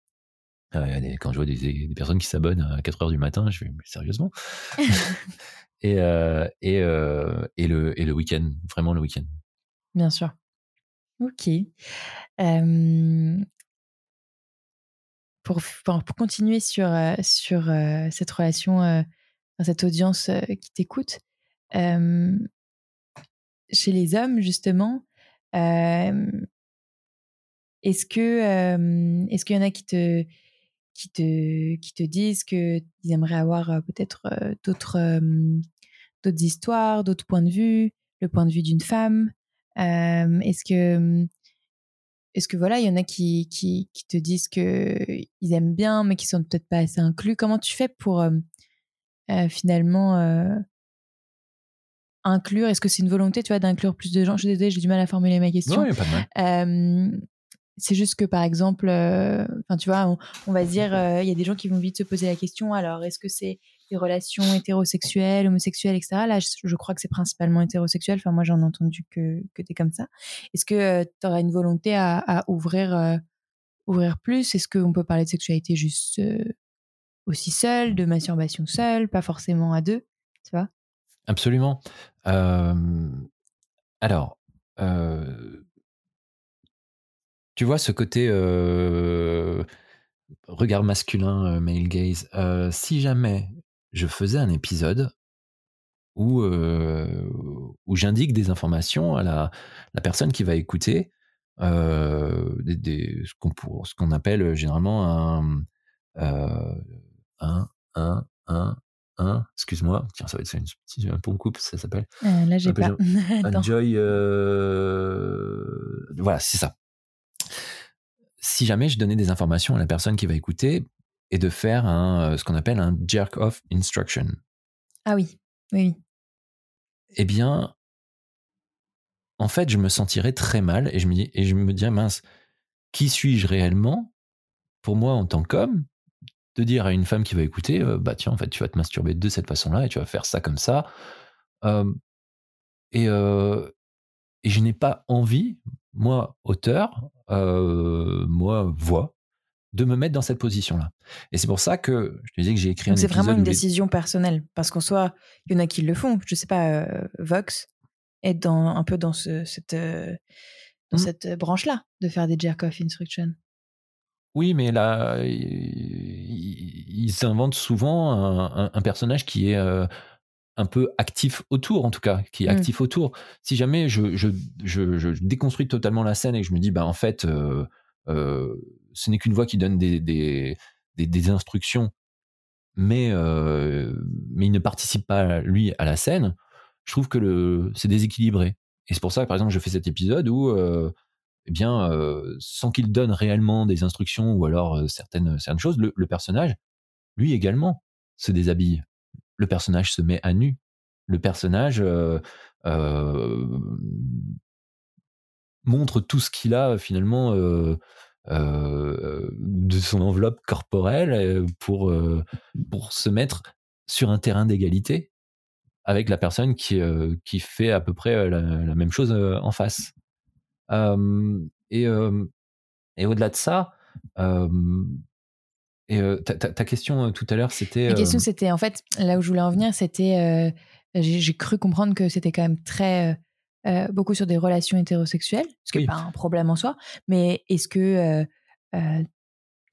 quand je vois des, personnes qui s'abonnent à 4 heures du matin, je vais, sérieusement? et, et, et, le, et le week-end, vraiment le week-end. Bien sûr. Ok. Pour, pour, continuer sur, sur cette relation, cette audience qui t'écoute, chez les hommes, justement, est-ce que est-ce qu'il y en a qui te qui te qui te disent que ils aimeraient avoir peut-être d'autres d'autres histoires, d'autres points de vue, le point de vue d'une femme? Est-ce que est-ce que voilà, il y en a qui, qui, qui te disent que ils aiment bien, mais qui sont peut-être pas assez inclus? Comment tu fais pour finalement inclure? Est-ce que c'est une volonté, tu vois, d'inclure plus de gens? Je suis désolée, j'ai du mal à formuler ma question. Non, il a pas de mal. C'est juste que par exemple, euh, enfin tu vois, on, va dire, euh, il y a des gens qui vont vite se poser la question. Alors, est-ce que c'est des relations hétérosexuelles, homosexuelles, etc. Là, je, crois que c'est principalement hétérosexuel. Enfin, moi, j'en ai entendu que que t'es comme ça. Est-ce que euh, tu auras une volonté à, ouvrir ouvrir plus? Est-ce qu'on peut parler de sexualité juste aussi seule, de masturbation seule, pas forcément à deux, tu vois? Absolument. alors. Tu vois ce côté euh, regard masculin, euh, male gaze. Euh, si jamais je faisais un épisode où, où j'indique des informations à la, la, personne qui va écouter des, ce qu'on appelle généralement un, un, un, un, un, excuse-moi, tiens, ça va être une petite un pont coupe, ça s'appelle. là, j'ai pas. Un joy, voilà, c'est ça. Si jamais je donnais des informations à la personne qui va écouter, et de faire un, ce qu'on appelle un jerk-off instruction. Ah oui, oui. Eh bien, en fait, je me sentirais très mal et je me, dis, et je me dirais, mince, qui suis-je réellement pour moi en tant qu'homme de dire à une femme qui va écouter, euh, bah tiens, en fait, tu vas te masturber de cette façon-là et tu vas faire ça comme ça. et, euh, et je n'ai pas envie, moi, auteur, euh, moi, voix, de me mettre dans cette position-là. Et c'est pour ça que je te disais que j'ai écrit Donc un C'est vraiment une décision personnelle, parce qu'en soi, il y en a qui le font. Je sais pas, Vox est dans, un peu dans ce, cette, dans mmh. cette branche-là de faire des jerk-off instructions. Oui, mais là, ils s'inventent souvent un, personnage qui est un peu actif autour, en tout cas, qui est mmh. actif autour. Si jamais je, je, je, déconstruis totalement la scène et que je me dis, bah, en fait, euh, ce n'est qu'une voix qui donne des, des, des, instructions, mais, mais il ne participe pas, lui, à la scène, je trouve que le, c'est déséquilibré. Et c'est pour ça que, par exemple, je fais cet épisode où eh bien, euh, sans qu'il donne réellement des instructions ou alors euh, certaines, certaines choses, le, personnage, lui également, se déshabille. Le personnage se met à nu. Le personnage euh, montre tout ce qu'il a finalement de son enveloppe corporelle pour, pour se mettre sur un terrain d'égalité avec la personne qui, qui fait à peu près la même chose en face et, et au-delà de ça, et ta, question tout à l'heure, c'était. La question, c'était en fait, là où je voulais en venir, c'était. j'ai cru comprendre que c'était quand même très. beaucoup sur des relations hétérosexuelles, ce qui n'est pas un problème en soi, mais est-ce que tu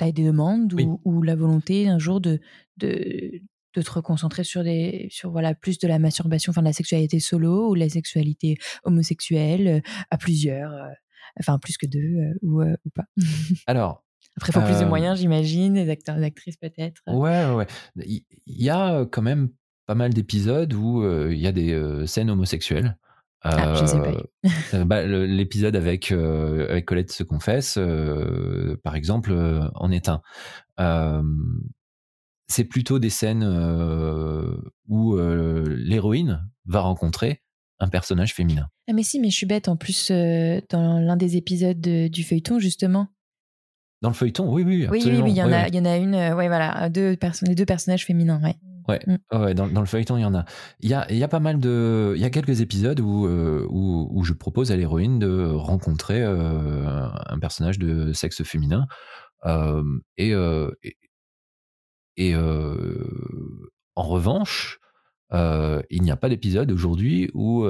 as des demandes ou, la volonté un jour de, de, de te reconcentrer sur des sur voilà plus de la masturbation enfin de la sexualité solo ou la sexualité homosexuelle euh, à plusieurs euh, enfin plus que deux euh, ou, ou, pas? Alors après il faut plus de moyens j'imagine des acteurs des actrices peut-être ouais ouais il y, a quand même pas mal d'épisodes où il y a des scènes homosexuelles ah, je sais pas. bah, l'épisode avec, avec Colette se confesse, par exemple, en est un c'est plutôt des scènes euh, où euh, l'héroïne va rencontrer un personnage féminin. Ah mais si, mais je suis bête. En plus, euh, dans l'un des épisodes du feuilleton, justement. Dans le feuilleton, oui, oui, absolument. Oui, oui, il y en, a, il y en a une, ouais, voilà, deux, les deux personnages féminins, ouais. Ouais, mm. ouais dans, dans, le feuilleton, il y en a. Il y a, y a pas mal de. Il y a quelques épisodes où, où, où je propose à l'héroïne de rencontrer un personnage de sexe féminin. et, et en revanche, il n'y a pas d'épisode aujourd'hui où,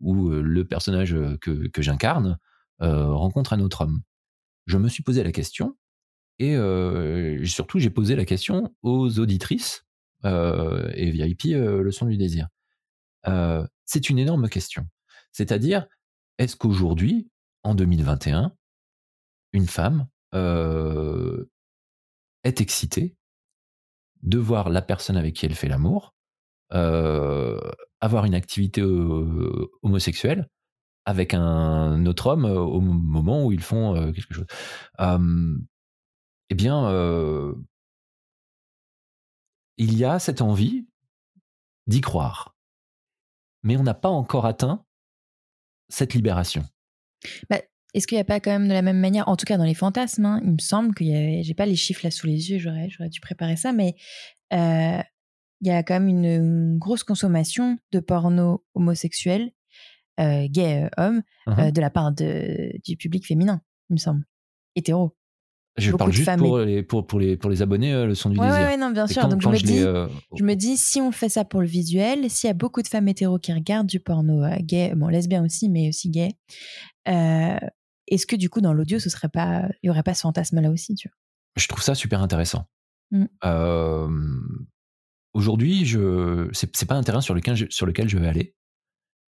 où le personnage que, que j'incarne rencontre un autre homme. Je me suis posé la question et surtout j'ai posé la question aux auditrices et VIP le son du désir. c'est une énorme question. C'est-à-dire, est-ce qu'aujourd'hui, en 2021, une femme est excitée de voir la personne avec qui elle fait l'amour, euh, avoir une activité euh, homosexuelle avec un autre homme euh, au moment où ils font quelque chose. eh bien, il y a cette envie d'y croire. Mais on n'a pas encore atteint cette libération. Bah, est-ce qu'il n'y a pas quand même de la même manière, en tout cas dans les fantasmes, hein, il me semble qu'il y a, j'ai pas les chiffres là sous les yeux, j'aurais, dû préparer ça, mais euh, il y a quand même une, grosse consommation de porno homosexuel, euh, gay, euh, homme, uh-huh. de la part de, du public féminin, il me semble, hétéro. Je parle juste pour les, pour, pour, les, pour les abonnés, le son du ouais, désir. Ouais, non, bien sûr. Donc je, me dis, je me dis, si on fait ça pour le visuel, s'il y a beaucoup de femmes hétéro qui regardent du porno gay, bon, lesbien aussi, mais aussi gay, est-ce que du coup, dans l'audio, ce serait pas, il y aurait pas ce fantasme-là aussi, tu vois? Je trouve ça super intéressant. Mmh. Aujourd'hui, je, c'est, pas un terrain sur lequel je, sur lequel je vais aller,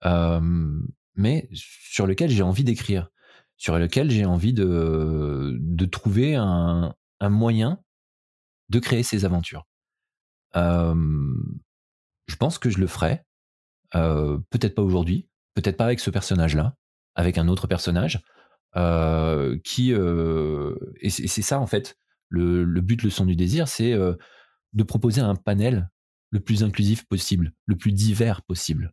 mais sur lequel j'ai envie d'écrire. sur lequel j'ai envie de, trouver un, moyen de créer ces aventures. Je pense que je le ferai. Peut-être pas aujourd'hui, peut-être pas avec ce personnage-là, avec un autre personnage. Qui et c'est ça en fait le, le, but, le son du désir, c'est de proposer un panel le plus inclusif possible, le plus divers possible.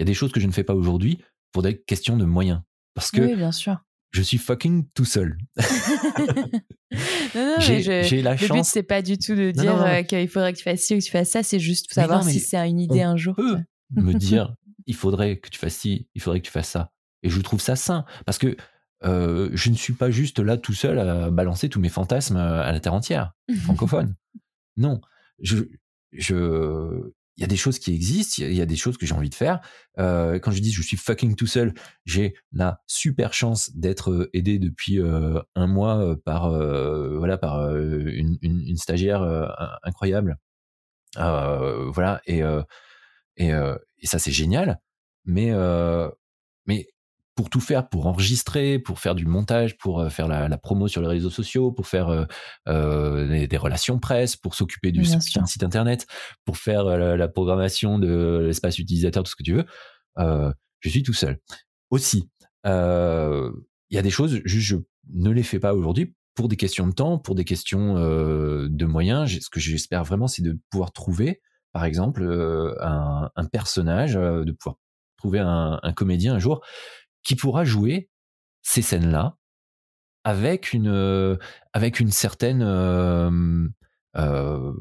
Il y a des choses que je ne fais pas aujourd'hui pour des questions de moyens. Parce que oui, bien sûr. je suis fucking tout seul. non, non, j'ai la le but, c'est pas du tout de dire euh, qu'il faudrait que tu fasses ci ou que tu fasses ça, c'est juste savoir si c'est une idée un jour. Peut me dire, il faudrait que tu fasses ci, il faudrait que tu fasses ça. Et je trouve ça sain. Parce que euh, je ne suis pas juste là tout seul à balancer tous mes fantasmes à la terre entière, francophone. non, je, je, il y a des choses qui existent, il y a des choses que j'ai envie de faire. Euh, quand je dis je suis fucking tout seul, j'ai la super chance d'être euh, aidé depuis euh, un mois par voilà par une, stagiaire incroyable. voilà et et, et ça c'est génial. Mais mais pour tout faire, pour enregistrer, pour faire du montage, pour euh, faire la, la promo sur les réseaux sociaux, pour faire euh, euh des, relations presse, pour s'occuper du site internet, pour faire euh, la, programmation de l'espace utilisateur, tout ce que tu veux. Euh, je suis tout seul. Aussi, il y a des choses, juste je ne les fais pas aujourd'hui pour des questions de temps, pour des questions de moyens. Ce que j'espère vraiment, c'est de pouvoir trouver, par exemple, un, un, personnage, de pouvoir trouver un, un comédien un jour qui pourra jouer ces scènes-là avec une euh, avec une certaine euh, euh,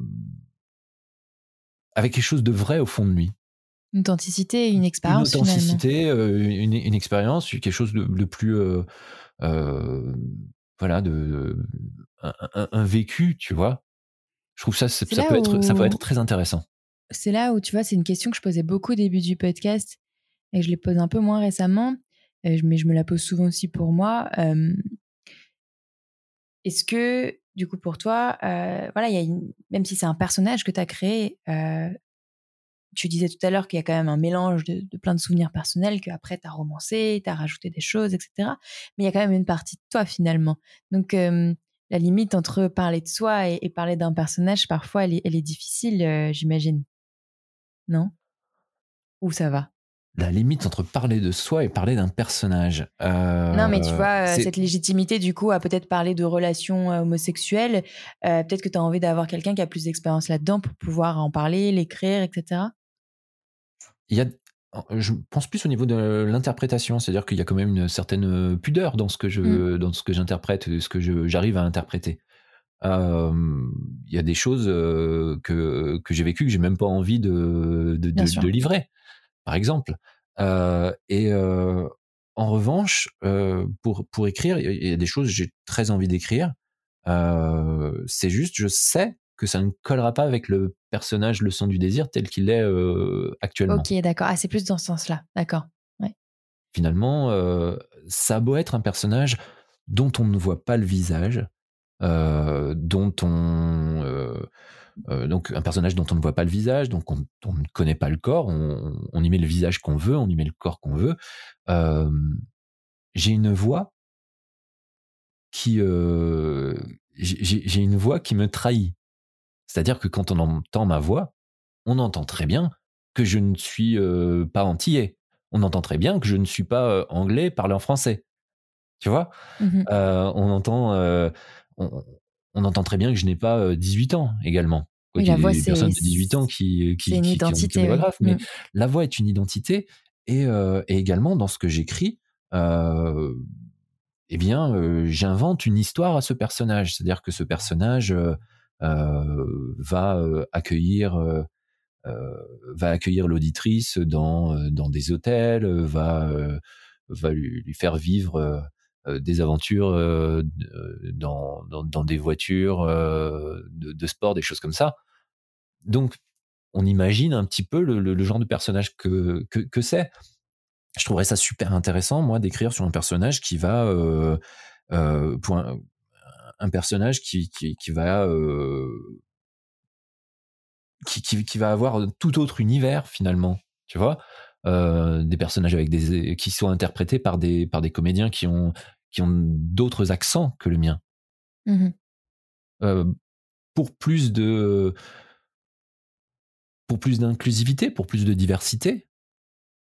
avec quelque chose de vrai au fond de lui. Une authenticité, une expérience. Une authenticité, une, une, expérience, quelque chose de, de plus voilà de un, un, vécu, tu vois. Je trouve ça ça peut être ça peut être très intéressant. C'est là où tu vois, c'est une question que je posais beaucoup au début du podcast et je les pose un peu moins récemment mais je me la pose souvent aussi pour moi. Est-ce que, du coup, pour toi, voilà, y a même si c'est un personnage que tu as créé, tu disais tout à l'heure qu'il y a quand même un mélange de, plein de souvenirs personnels, qu'après tu as romancé, tu as rajouté des choses, etc. Mais il y a quand même une partie de toi finalement. Donc, la limite entre parler de soi et, parler d'un personnage, parfois, elle est, elle est difficile, j'imagine. Non? Ou ça va? La limite entre parler de soi et parler d'un personnage. Euh, non, mais tu vois, euh, cette légitimité, du coup, à peut-être parler de relations euh, homosexuelles, peut-être que tu as envie d'avoir quelqu'un qui a plus d'expérience là-dedans pour pouvoir en parler, l'écrire, etc. Il y a, je pense plus au niveau de l'interprétation, c'est-à-dire qu'il y a quand même une certaine pudeur dans ce que je, mm. dans ce que j'interprète, ce que j'arrive à interpréter. Il y a des choses que, que j'ai vécues que j'ai même pas envie de, de, de livrer par exemple. Euh, et euh, en revanche, euh, pour, pour écrire, il y a des choses que j'ai très envie d'écrire. c'est juste, je sais que ça ne collera pas avec le personnage Le Son du Désir tel qu'il est actuellement. Ok, d'accord. Ah, c'est plus dans ce sens-là. D'accord. Ouais. Finalement, ça a beau être un personnage dont on ne voit pas le visage, dont on euh, donc un personnage dont on ne voit pas le visage, donc on, ne connaît pas le corps, on, y met le visage qu'on veut, on y met le corps qu'on veut. Euh, j'ai une voix qui euh, j'ai une voix qui me trahit. C'est-à-dire que quand on entend ma voix, on entend très bien que je ne suis pas antillais. On entend très bien que je ne suis pas anglais parlant français. Tu vois? Mmh On entend on, entend très bien que je n'ai pas 18 ans également. il y a des personnes de 18 ans qui, qui, une identité, mais mmh. la voix est une identité et, également dans ce que j'écris, eh bien, j'invente une histoire à ce personnage. C'est-à-dire que ce personnage va accueillir va accueillir l'auditrice dans dans des hôtels, va va lui, lui faire vivre des aventures euh, dans, dans, des voitures euh, de, sport, des choses comme ça. Donc, on imagine un petit peu le, genre de personnage que, que, c'est. Je trouverais ça super intéressant, moi, d'écrire sur un personnage qui va... pour un, personnage qui, qui, qui va... Qui, qui, qui, va avoir tout autre univers, finalement. Tu vois? Euh, des personnages avec des qui sont interprétés par des par des comédiens qui ont qui ont d'autres accents que le mien. Mmh pour plus de pour plus d'inclusivité, pour plus de diversité,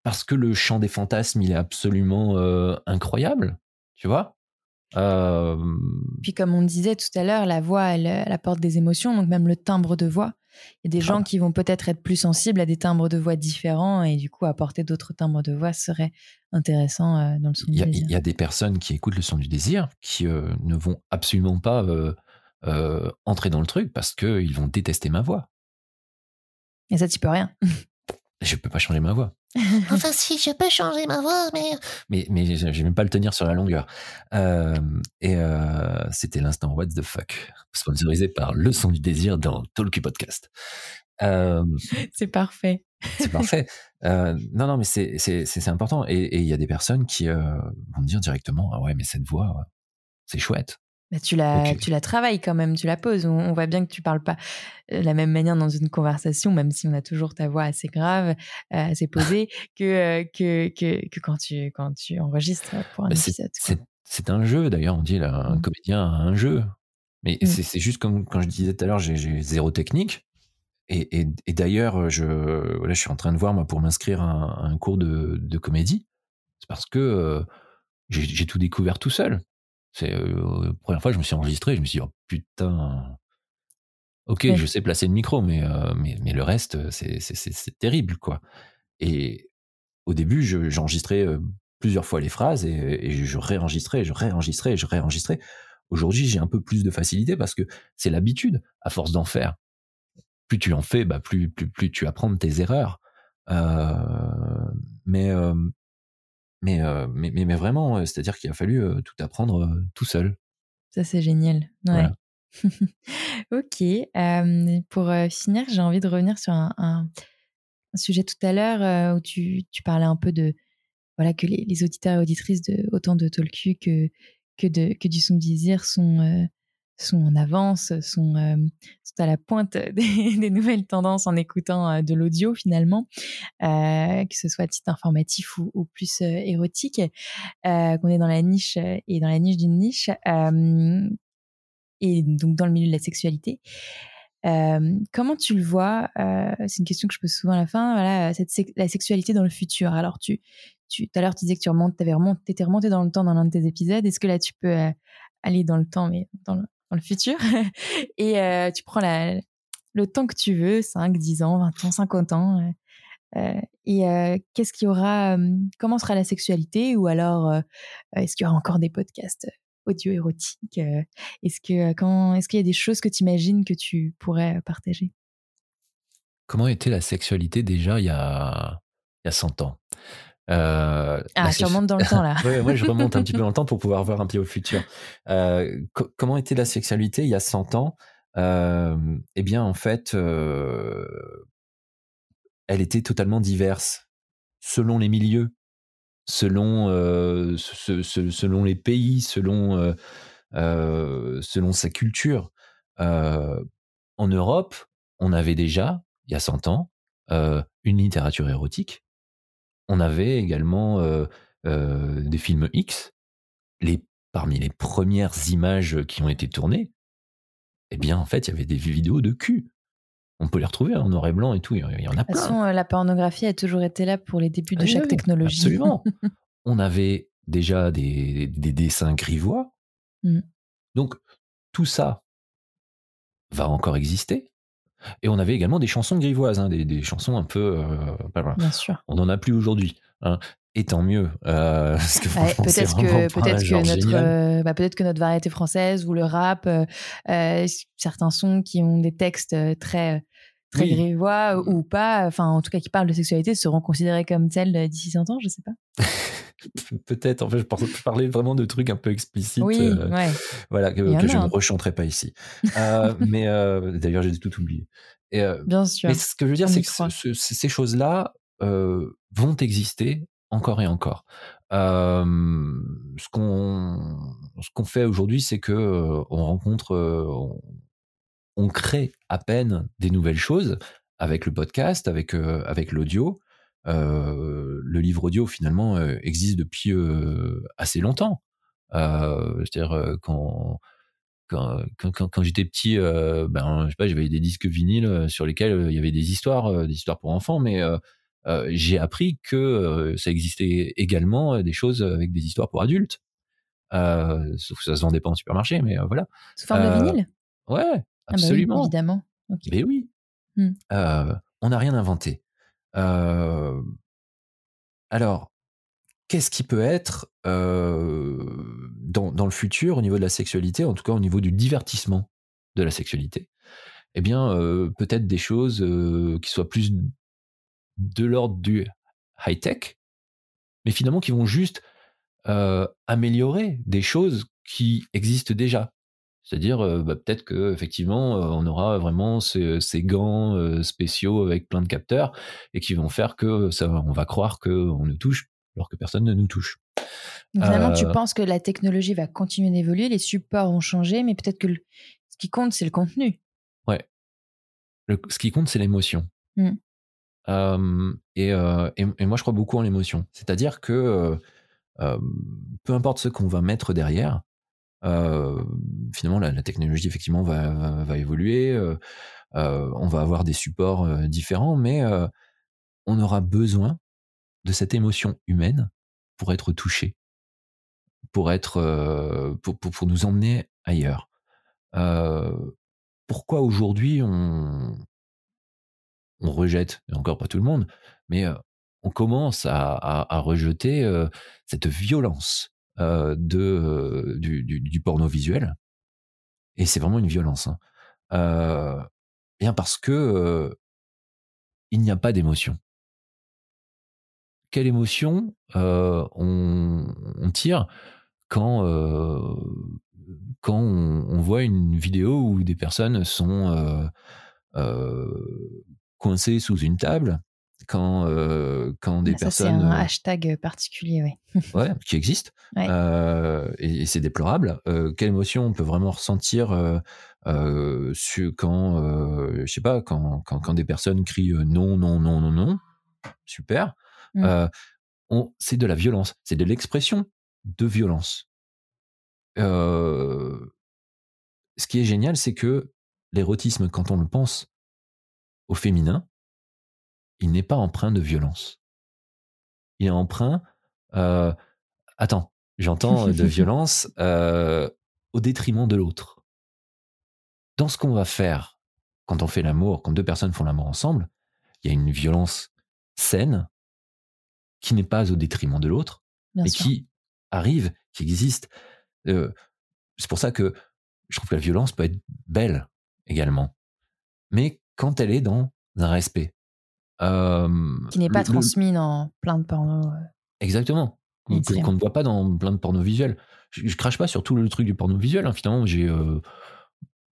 parce que le champ des fantasmes, il est absolument incroyable, tu vois? Puis comme on disait tout à l'heure, la voix, elle, apporte des émotions, donc même le timbre de voix. Il y a des gens qui vont peut-être être plus sensibles à des timbres de voix différents et du coup apporter d'autres timbres de voix serait intéressant dans le son du désir. Il y a des personnes qui écoutent le son du désir qui ne vont absolument pas entrer dans le truc parce qu'ils vont détester ma voix. Et ça, tu peux rien. Je peux pas changer ma voix. enfin, si, je peux changer ma voix, mais. Mais, mais j'ai même pas le tenir sur la longueur. Euh, et euh, c'était l'instant What the fuck, sponsorisé par Le Son du Désir dans Talkie Podcast. Euh, c'est parfait. C'est parfait. non, non, mais c'est important. Et il y a des personnes qui vont dire directement Ah ouais, mais cette voix, c'est chouette. Bah, tu la, tu la travailles quand même, tu la poses. On, voit bien que tu parles pas de la même manière dans une conversation, même si on a toujours ta voix assez grave, euh, assez posée, que, que, que, que, quand, tu, quand tu enregistres pour un bah, épisode. C'est un jeu d'ailleurs, on dit là, un mmh. comédien a un jeu. Mais mmh. c'est juste comme quand je disais tout à l'heure, j'ai zéro technique. Et, et, et d'ailleurs, je, voilà, je suis en train de voir moi, pour m'inscrire à, un cours de, de comédie. C'est parce que euh, j'ai tout découvert tout seul. C'est euh, la première fois que je me suis enregistré, je me suis dit, oh putain. Ok, je sais placer le micro, mais, euh, mais, mais, le reste, c'est terrible, quoi. Et au début, j'enregistrais euh, plusieurs fois les phrases et, je réenregistrais, je réenregistrais, je réenregistrais. Aujourd'hui, j'ai un peu plus de facilité parce que c'est l'habitude, à force d'en faire. Plus tu en fais, bah, plus, plus, plus tu apprends de tes erreurs. mais, euh, mais, mais, mais, vraiment, c'est-à-dire qu'il a fallu tout apprendre tout seul. Ça, c'est génial. Ouais. ok. pour finir, j'ai envie de revenir sur un, sujet tout à l'heure où tu, tu, parlais un peu de voilà que les, les auditeurs et auditrices de autant de Tolku que que de que du son désir sont sont en avance, sont, euh, à la pointe des, nouvelles tendances en écoutant euh, de l'audio finalement, euh, que ce soit titre informatif ou, plus érotique, qu'on est dans la niche et dans la niche d'une niche, et donc dans le milieu de la sexualité. comment tu le vois C'est une question que je pose souvent à la fin. Voilà, la sexualité dans le futur. Alors, tu, tout à l'heure, tu disais que tu remontes, avais remonté, étais remonté dans le temps dans l'un de tes épisodes. Est-ce que là, tu peux aller dans le temps, mais dans le futur. et euh, tu prends le temps que tu veux, 5, 10 ans, 20 ans, 50 ans. Euh, euh, et qu'est-ce qu'il y aura Comment sera la sexualité? Ou alors, est-ce qu'il y aura encore des podcasts audio érotiques Est-ce que quand est-ce qu'il y a des choses que tu imagines que tu pourrais partager? Comment était la sexualité déjà il y a, il y a 100 ans? Euh, ah, tu remontes dans le temps là. ouais, moi je remonte un petit peu dans le temps pour pouvoir voir un peu au futur. Euh, comment était la sexualité il y a 100 ans? Euh, Eh bien, en fait, euh, elle était totalement diverse selon les milieux, selon, ce, ce, selon les pays, selon, selon sa culture. en Europe, on avait déjà, il y a 100 ans, une littérature érotique on avait également euh, euh, des films X. Les, parmi les premières images qui ont été tournées, eh bien, en fait, il y avait des vidéos de cul. On peut les retrouver en noir et blanc et tout. Il y en a plein. De toute façon, euh, la pornographie a toujours été là pour les débuts de chaque technologie. Absolument. on avait déjà des, dessins grivois. Mmh. Donc, tout ça va encore exister. Et on avait également des chansons grivoises, hein, des, chansons un peu. Euh, Bien sûr. On n'en a plus aujourd'hui. Hein. Et tant mieux. Euh, peut-être que, peut-être que, notre, euh, bah, peut-être que notre variété française ou le rap, certains sons qui ont des textes très très grivois ou pas, enfin en tout cas qui parlent de sexualité, seront considérés comme tels d'ici 100 ans, je sais pas. Peut-être, en fait, je parlais vraiment de trucs un peu explicites. Oui, euh, Voilà, que, je ne rechanterai pas ici. euh, mais euh, d'ailleurs, j'ai tout oublié. Et, euh, Bien sûr. Mais ce que je veux dire, c'est que ces choses-là vont exister encore et encore. ce qu'on ce qu'on fait aujourd'hui, c'est que on rencontre, on, on, crée à peine des nouvelles choses avec le podcast, avec avec l'audio. Euh, le livre audio finalement euh, existe depuis euh, assez longtemps. C'est-à-dire quand quand, quand, quand, j'étais petit, ben, je sais pas, j'avais des disques vinyles sur lesquels il y avait des histoires, des histoires pour enfants, mais j'ai appris que ça existait également des choses avec des histoires pour adultes. sauf que ça se vendait pas en supermarché, mais voilà. Sous forme de vinyle? Ouais, Ah bah oui, absolument. évidemment. Mais oui. Hmm. Euh, on n'a rien inventé. Euh, alors, qu'est-ce qui peut être euh, dans, dans le futur au niveau de la sexualité, en tout cas au niveau du divertissement de la sexualité? Eh bien, peut-être des choses qui soient plus de l'ordre du high-tech, mais finalement qui vont juste améliorer des choses qui existent déjà. C'est-à-dire, euh, bah, peut-être que effectivement, euh, on aura vraiment ces, ces gants euh, spéciaux avec plein de capteurs et qui vont faire que ça, on va croire qu'on nous touche alors que personne ne nous touche. Donc, Finalement, tu Euh, penses que la technologie va continuer d'évoluer, les supports vont changer, mais peut-être que le- ce qui compte, c'est le contenu. Le- ce qui compte, c'est l'émotion. Mm. Euh, et, et, et moi, je crois beaucoup en l'émotion. C'est-à-dire que peu importe ce qu'on va mettre derrière, euh, finalement, la, technologie, effectivement, va, évoluer. euh, euh, on va avoir des supports euh, différents, mais on aura besoin de cette émotion humaine pour être touché, pour, être, pour, nous emmener ailleurs. Pourquoi aujourd'hui on, on rejette, et encore pas tout le monde, mais on commence à, rejeter cette violence euh, de, euh, du, porno visuel. Et c'est vraiment une violence. Hein. Euh, bien parce que il n'y a pas d'émotion. Quelle émotion on, on tire quand, on, voit une vidéo où des personnes sont coincées sous une table, quand, euh, quand des Ah, ça, personnes c'est un euh, hashtag particulier, ouais. ouais, qui Ouais. euh, et, et c'est déplorable. Euh, quelle émotion on peut vraiment ressentir euh, euh, quand, euh, je sais pas, quand, quand, quand des personnes crient euh, non, non, non, non, non, super. Mm. Euh, on- c'est de la violence, c'est de l'expression de violence. Euh, ce qui est génial, c'est que l'érotisme, quand on le pense au féminin, il n'est pas empreint de violence. Il est empreint. euh, attends, j'entends de violence euh, au détriment de l'autre. Dans ce qu'on va faire quand on fait l'amour, quand deux personnes font l'amour ensemble, il y a une violence saine qui n'est pas au détriment de l'autre, mais sûr. qui arrive, qui existe. Euh, c'est pour ça que je trouve que la violence peut être belle également, mais quand elle est dans un respect. Qui n'est pas le- transmis dans plein de pornos. euh. Exactement. Qu'on ne voit pas dans plein de porno visuels. Je, je crache pas sur tout le truc du porno visuel. hein. Finalement, j'ai, euh,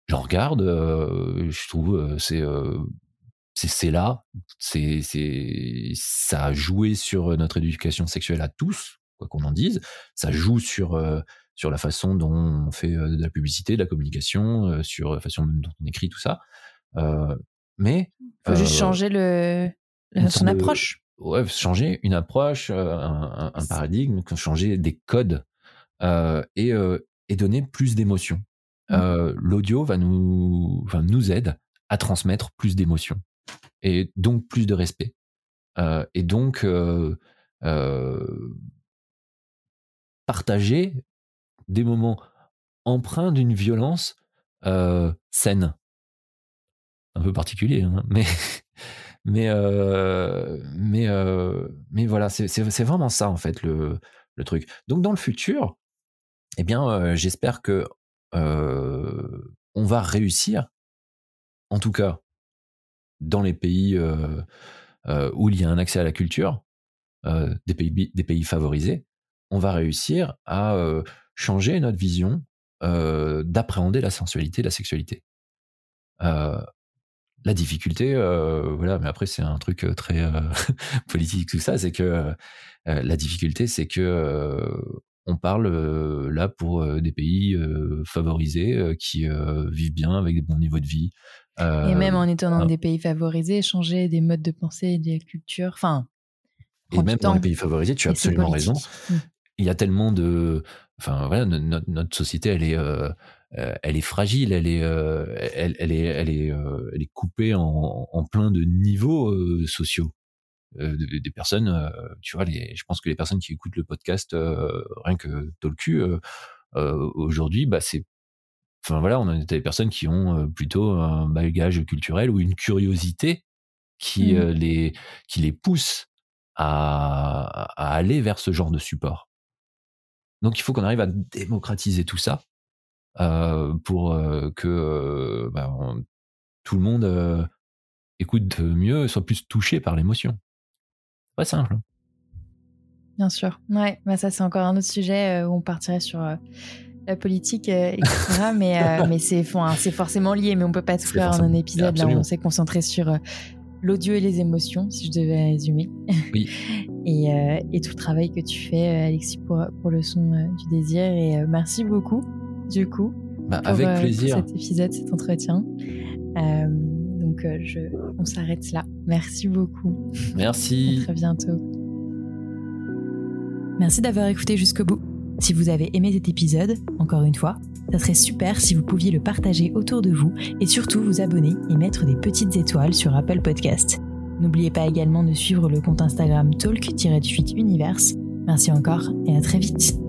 j'en regarde. euh, je trouve c'est c'est là. C'est c'est ça a joué sur notre éducation sexuelle à tous, quoi qu'on en dise. Ça joue sur euh, sur la façon dont on fait euh, de la publicité, de la communication, euh, sur la façon dont on écrit tout ça. Mais faut juste euh, changer le, son sorte de- approche. ouais, changer une approche, euh, un, paradigme, changer des codes euh, et, et donner plus d'émotions. Mm. Euh, L'audio va nous, enfin, nous aide à transmettre plus d'émotions et donc plus de respect. Euh, et donc euh, partager des moments empreints d'une violence saine. Un peu particulier, hein, euh, euh, mais voilà, c'est vraiment ça en fait le truc. Donc dans le futur, eh bien, euh, j'espère que on va réussir, en tout cas dans les pays où il y a un accès à la culture, des pays favorisés, on va réussir à changer notre vision d'appréhender la sensualité, la sexualité. La difficulté, euh, voilà, mais après c'est un truc euh, très euh, politique tout ça, c'est que euh, la difficulté, c'est que on parle là pour des pays favorisés qui vivent bien avec des bons niveaux de vie. Et même en étant dans des pays favorisés, changer des modes de pensée, des cultures. Enfin, et même dans les pays favorisés, tu as Et absolument raison. politique. Mm. il y a tellement de, enfin voilà, notre, notre société, elle est, elle est fragile, elle est, elle, elle, est, elle est, elle est coupée en, en plein de niveaux sociaux. des personnes, tu vois, les, je pense que les personnes qui écoutent le podcast, rien que Tolku, aujourd'hui, bah c'est Enfin voilà, on a des personnes qui ont plutôt un bagage culturel ou une curiosité qui mmh. les qui les pousse à, à, aller vers ce genre de support. Donc il faut qu'on arrive à démocratiser tout ça euh, pour euh, que bah, tout le monde euh, écoute mieux, soit plus touché par l'émotion. Pas simple. Hein. Bien sûr. Ouais, bah ça c'est encore un autre sujet où on partirait sur la politique, etc. mais mais c'est forcément lié, mais on peut pas tout faire en un épisode. Là, on s'est concentré sur l'audio et les émotions, si je devais résumer. Oui. et, euh, et, tout le travail que tu fais, euh, Alexis, pour, pour le son euh, du désir. Et merci beaucoup, du coup. Bah, avec plaisir. Pour cet épisode, cet entretien. donc, je, on s'arrête là. Merci beaucoup. Merci. À très bientôt. Merci d'avoir écouté jusqu'au bout. Si vous avez aimé cet épisode, encore une fois, ça serait super si vous pouviez le partager autour de vous et surtout vous abonner et mettre des petites étoiles sur Apple Podcast. N'oubliez pas également de suivre le compte Instagram talk-univers. Merci encore et à très vite.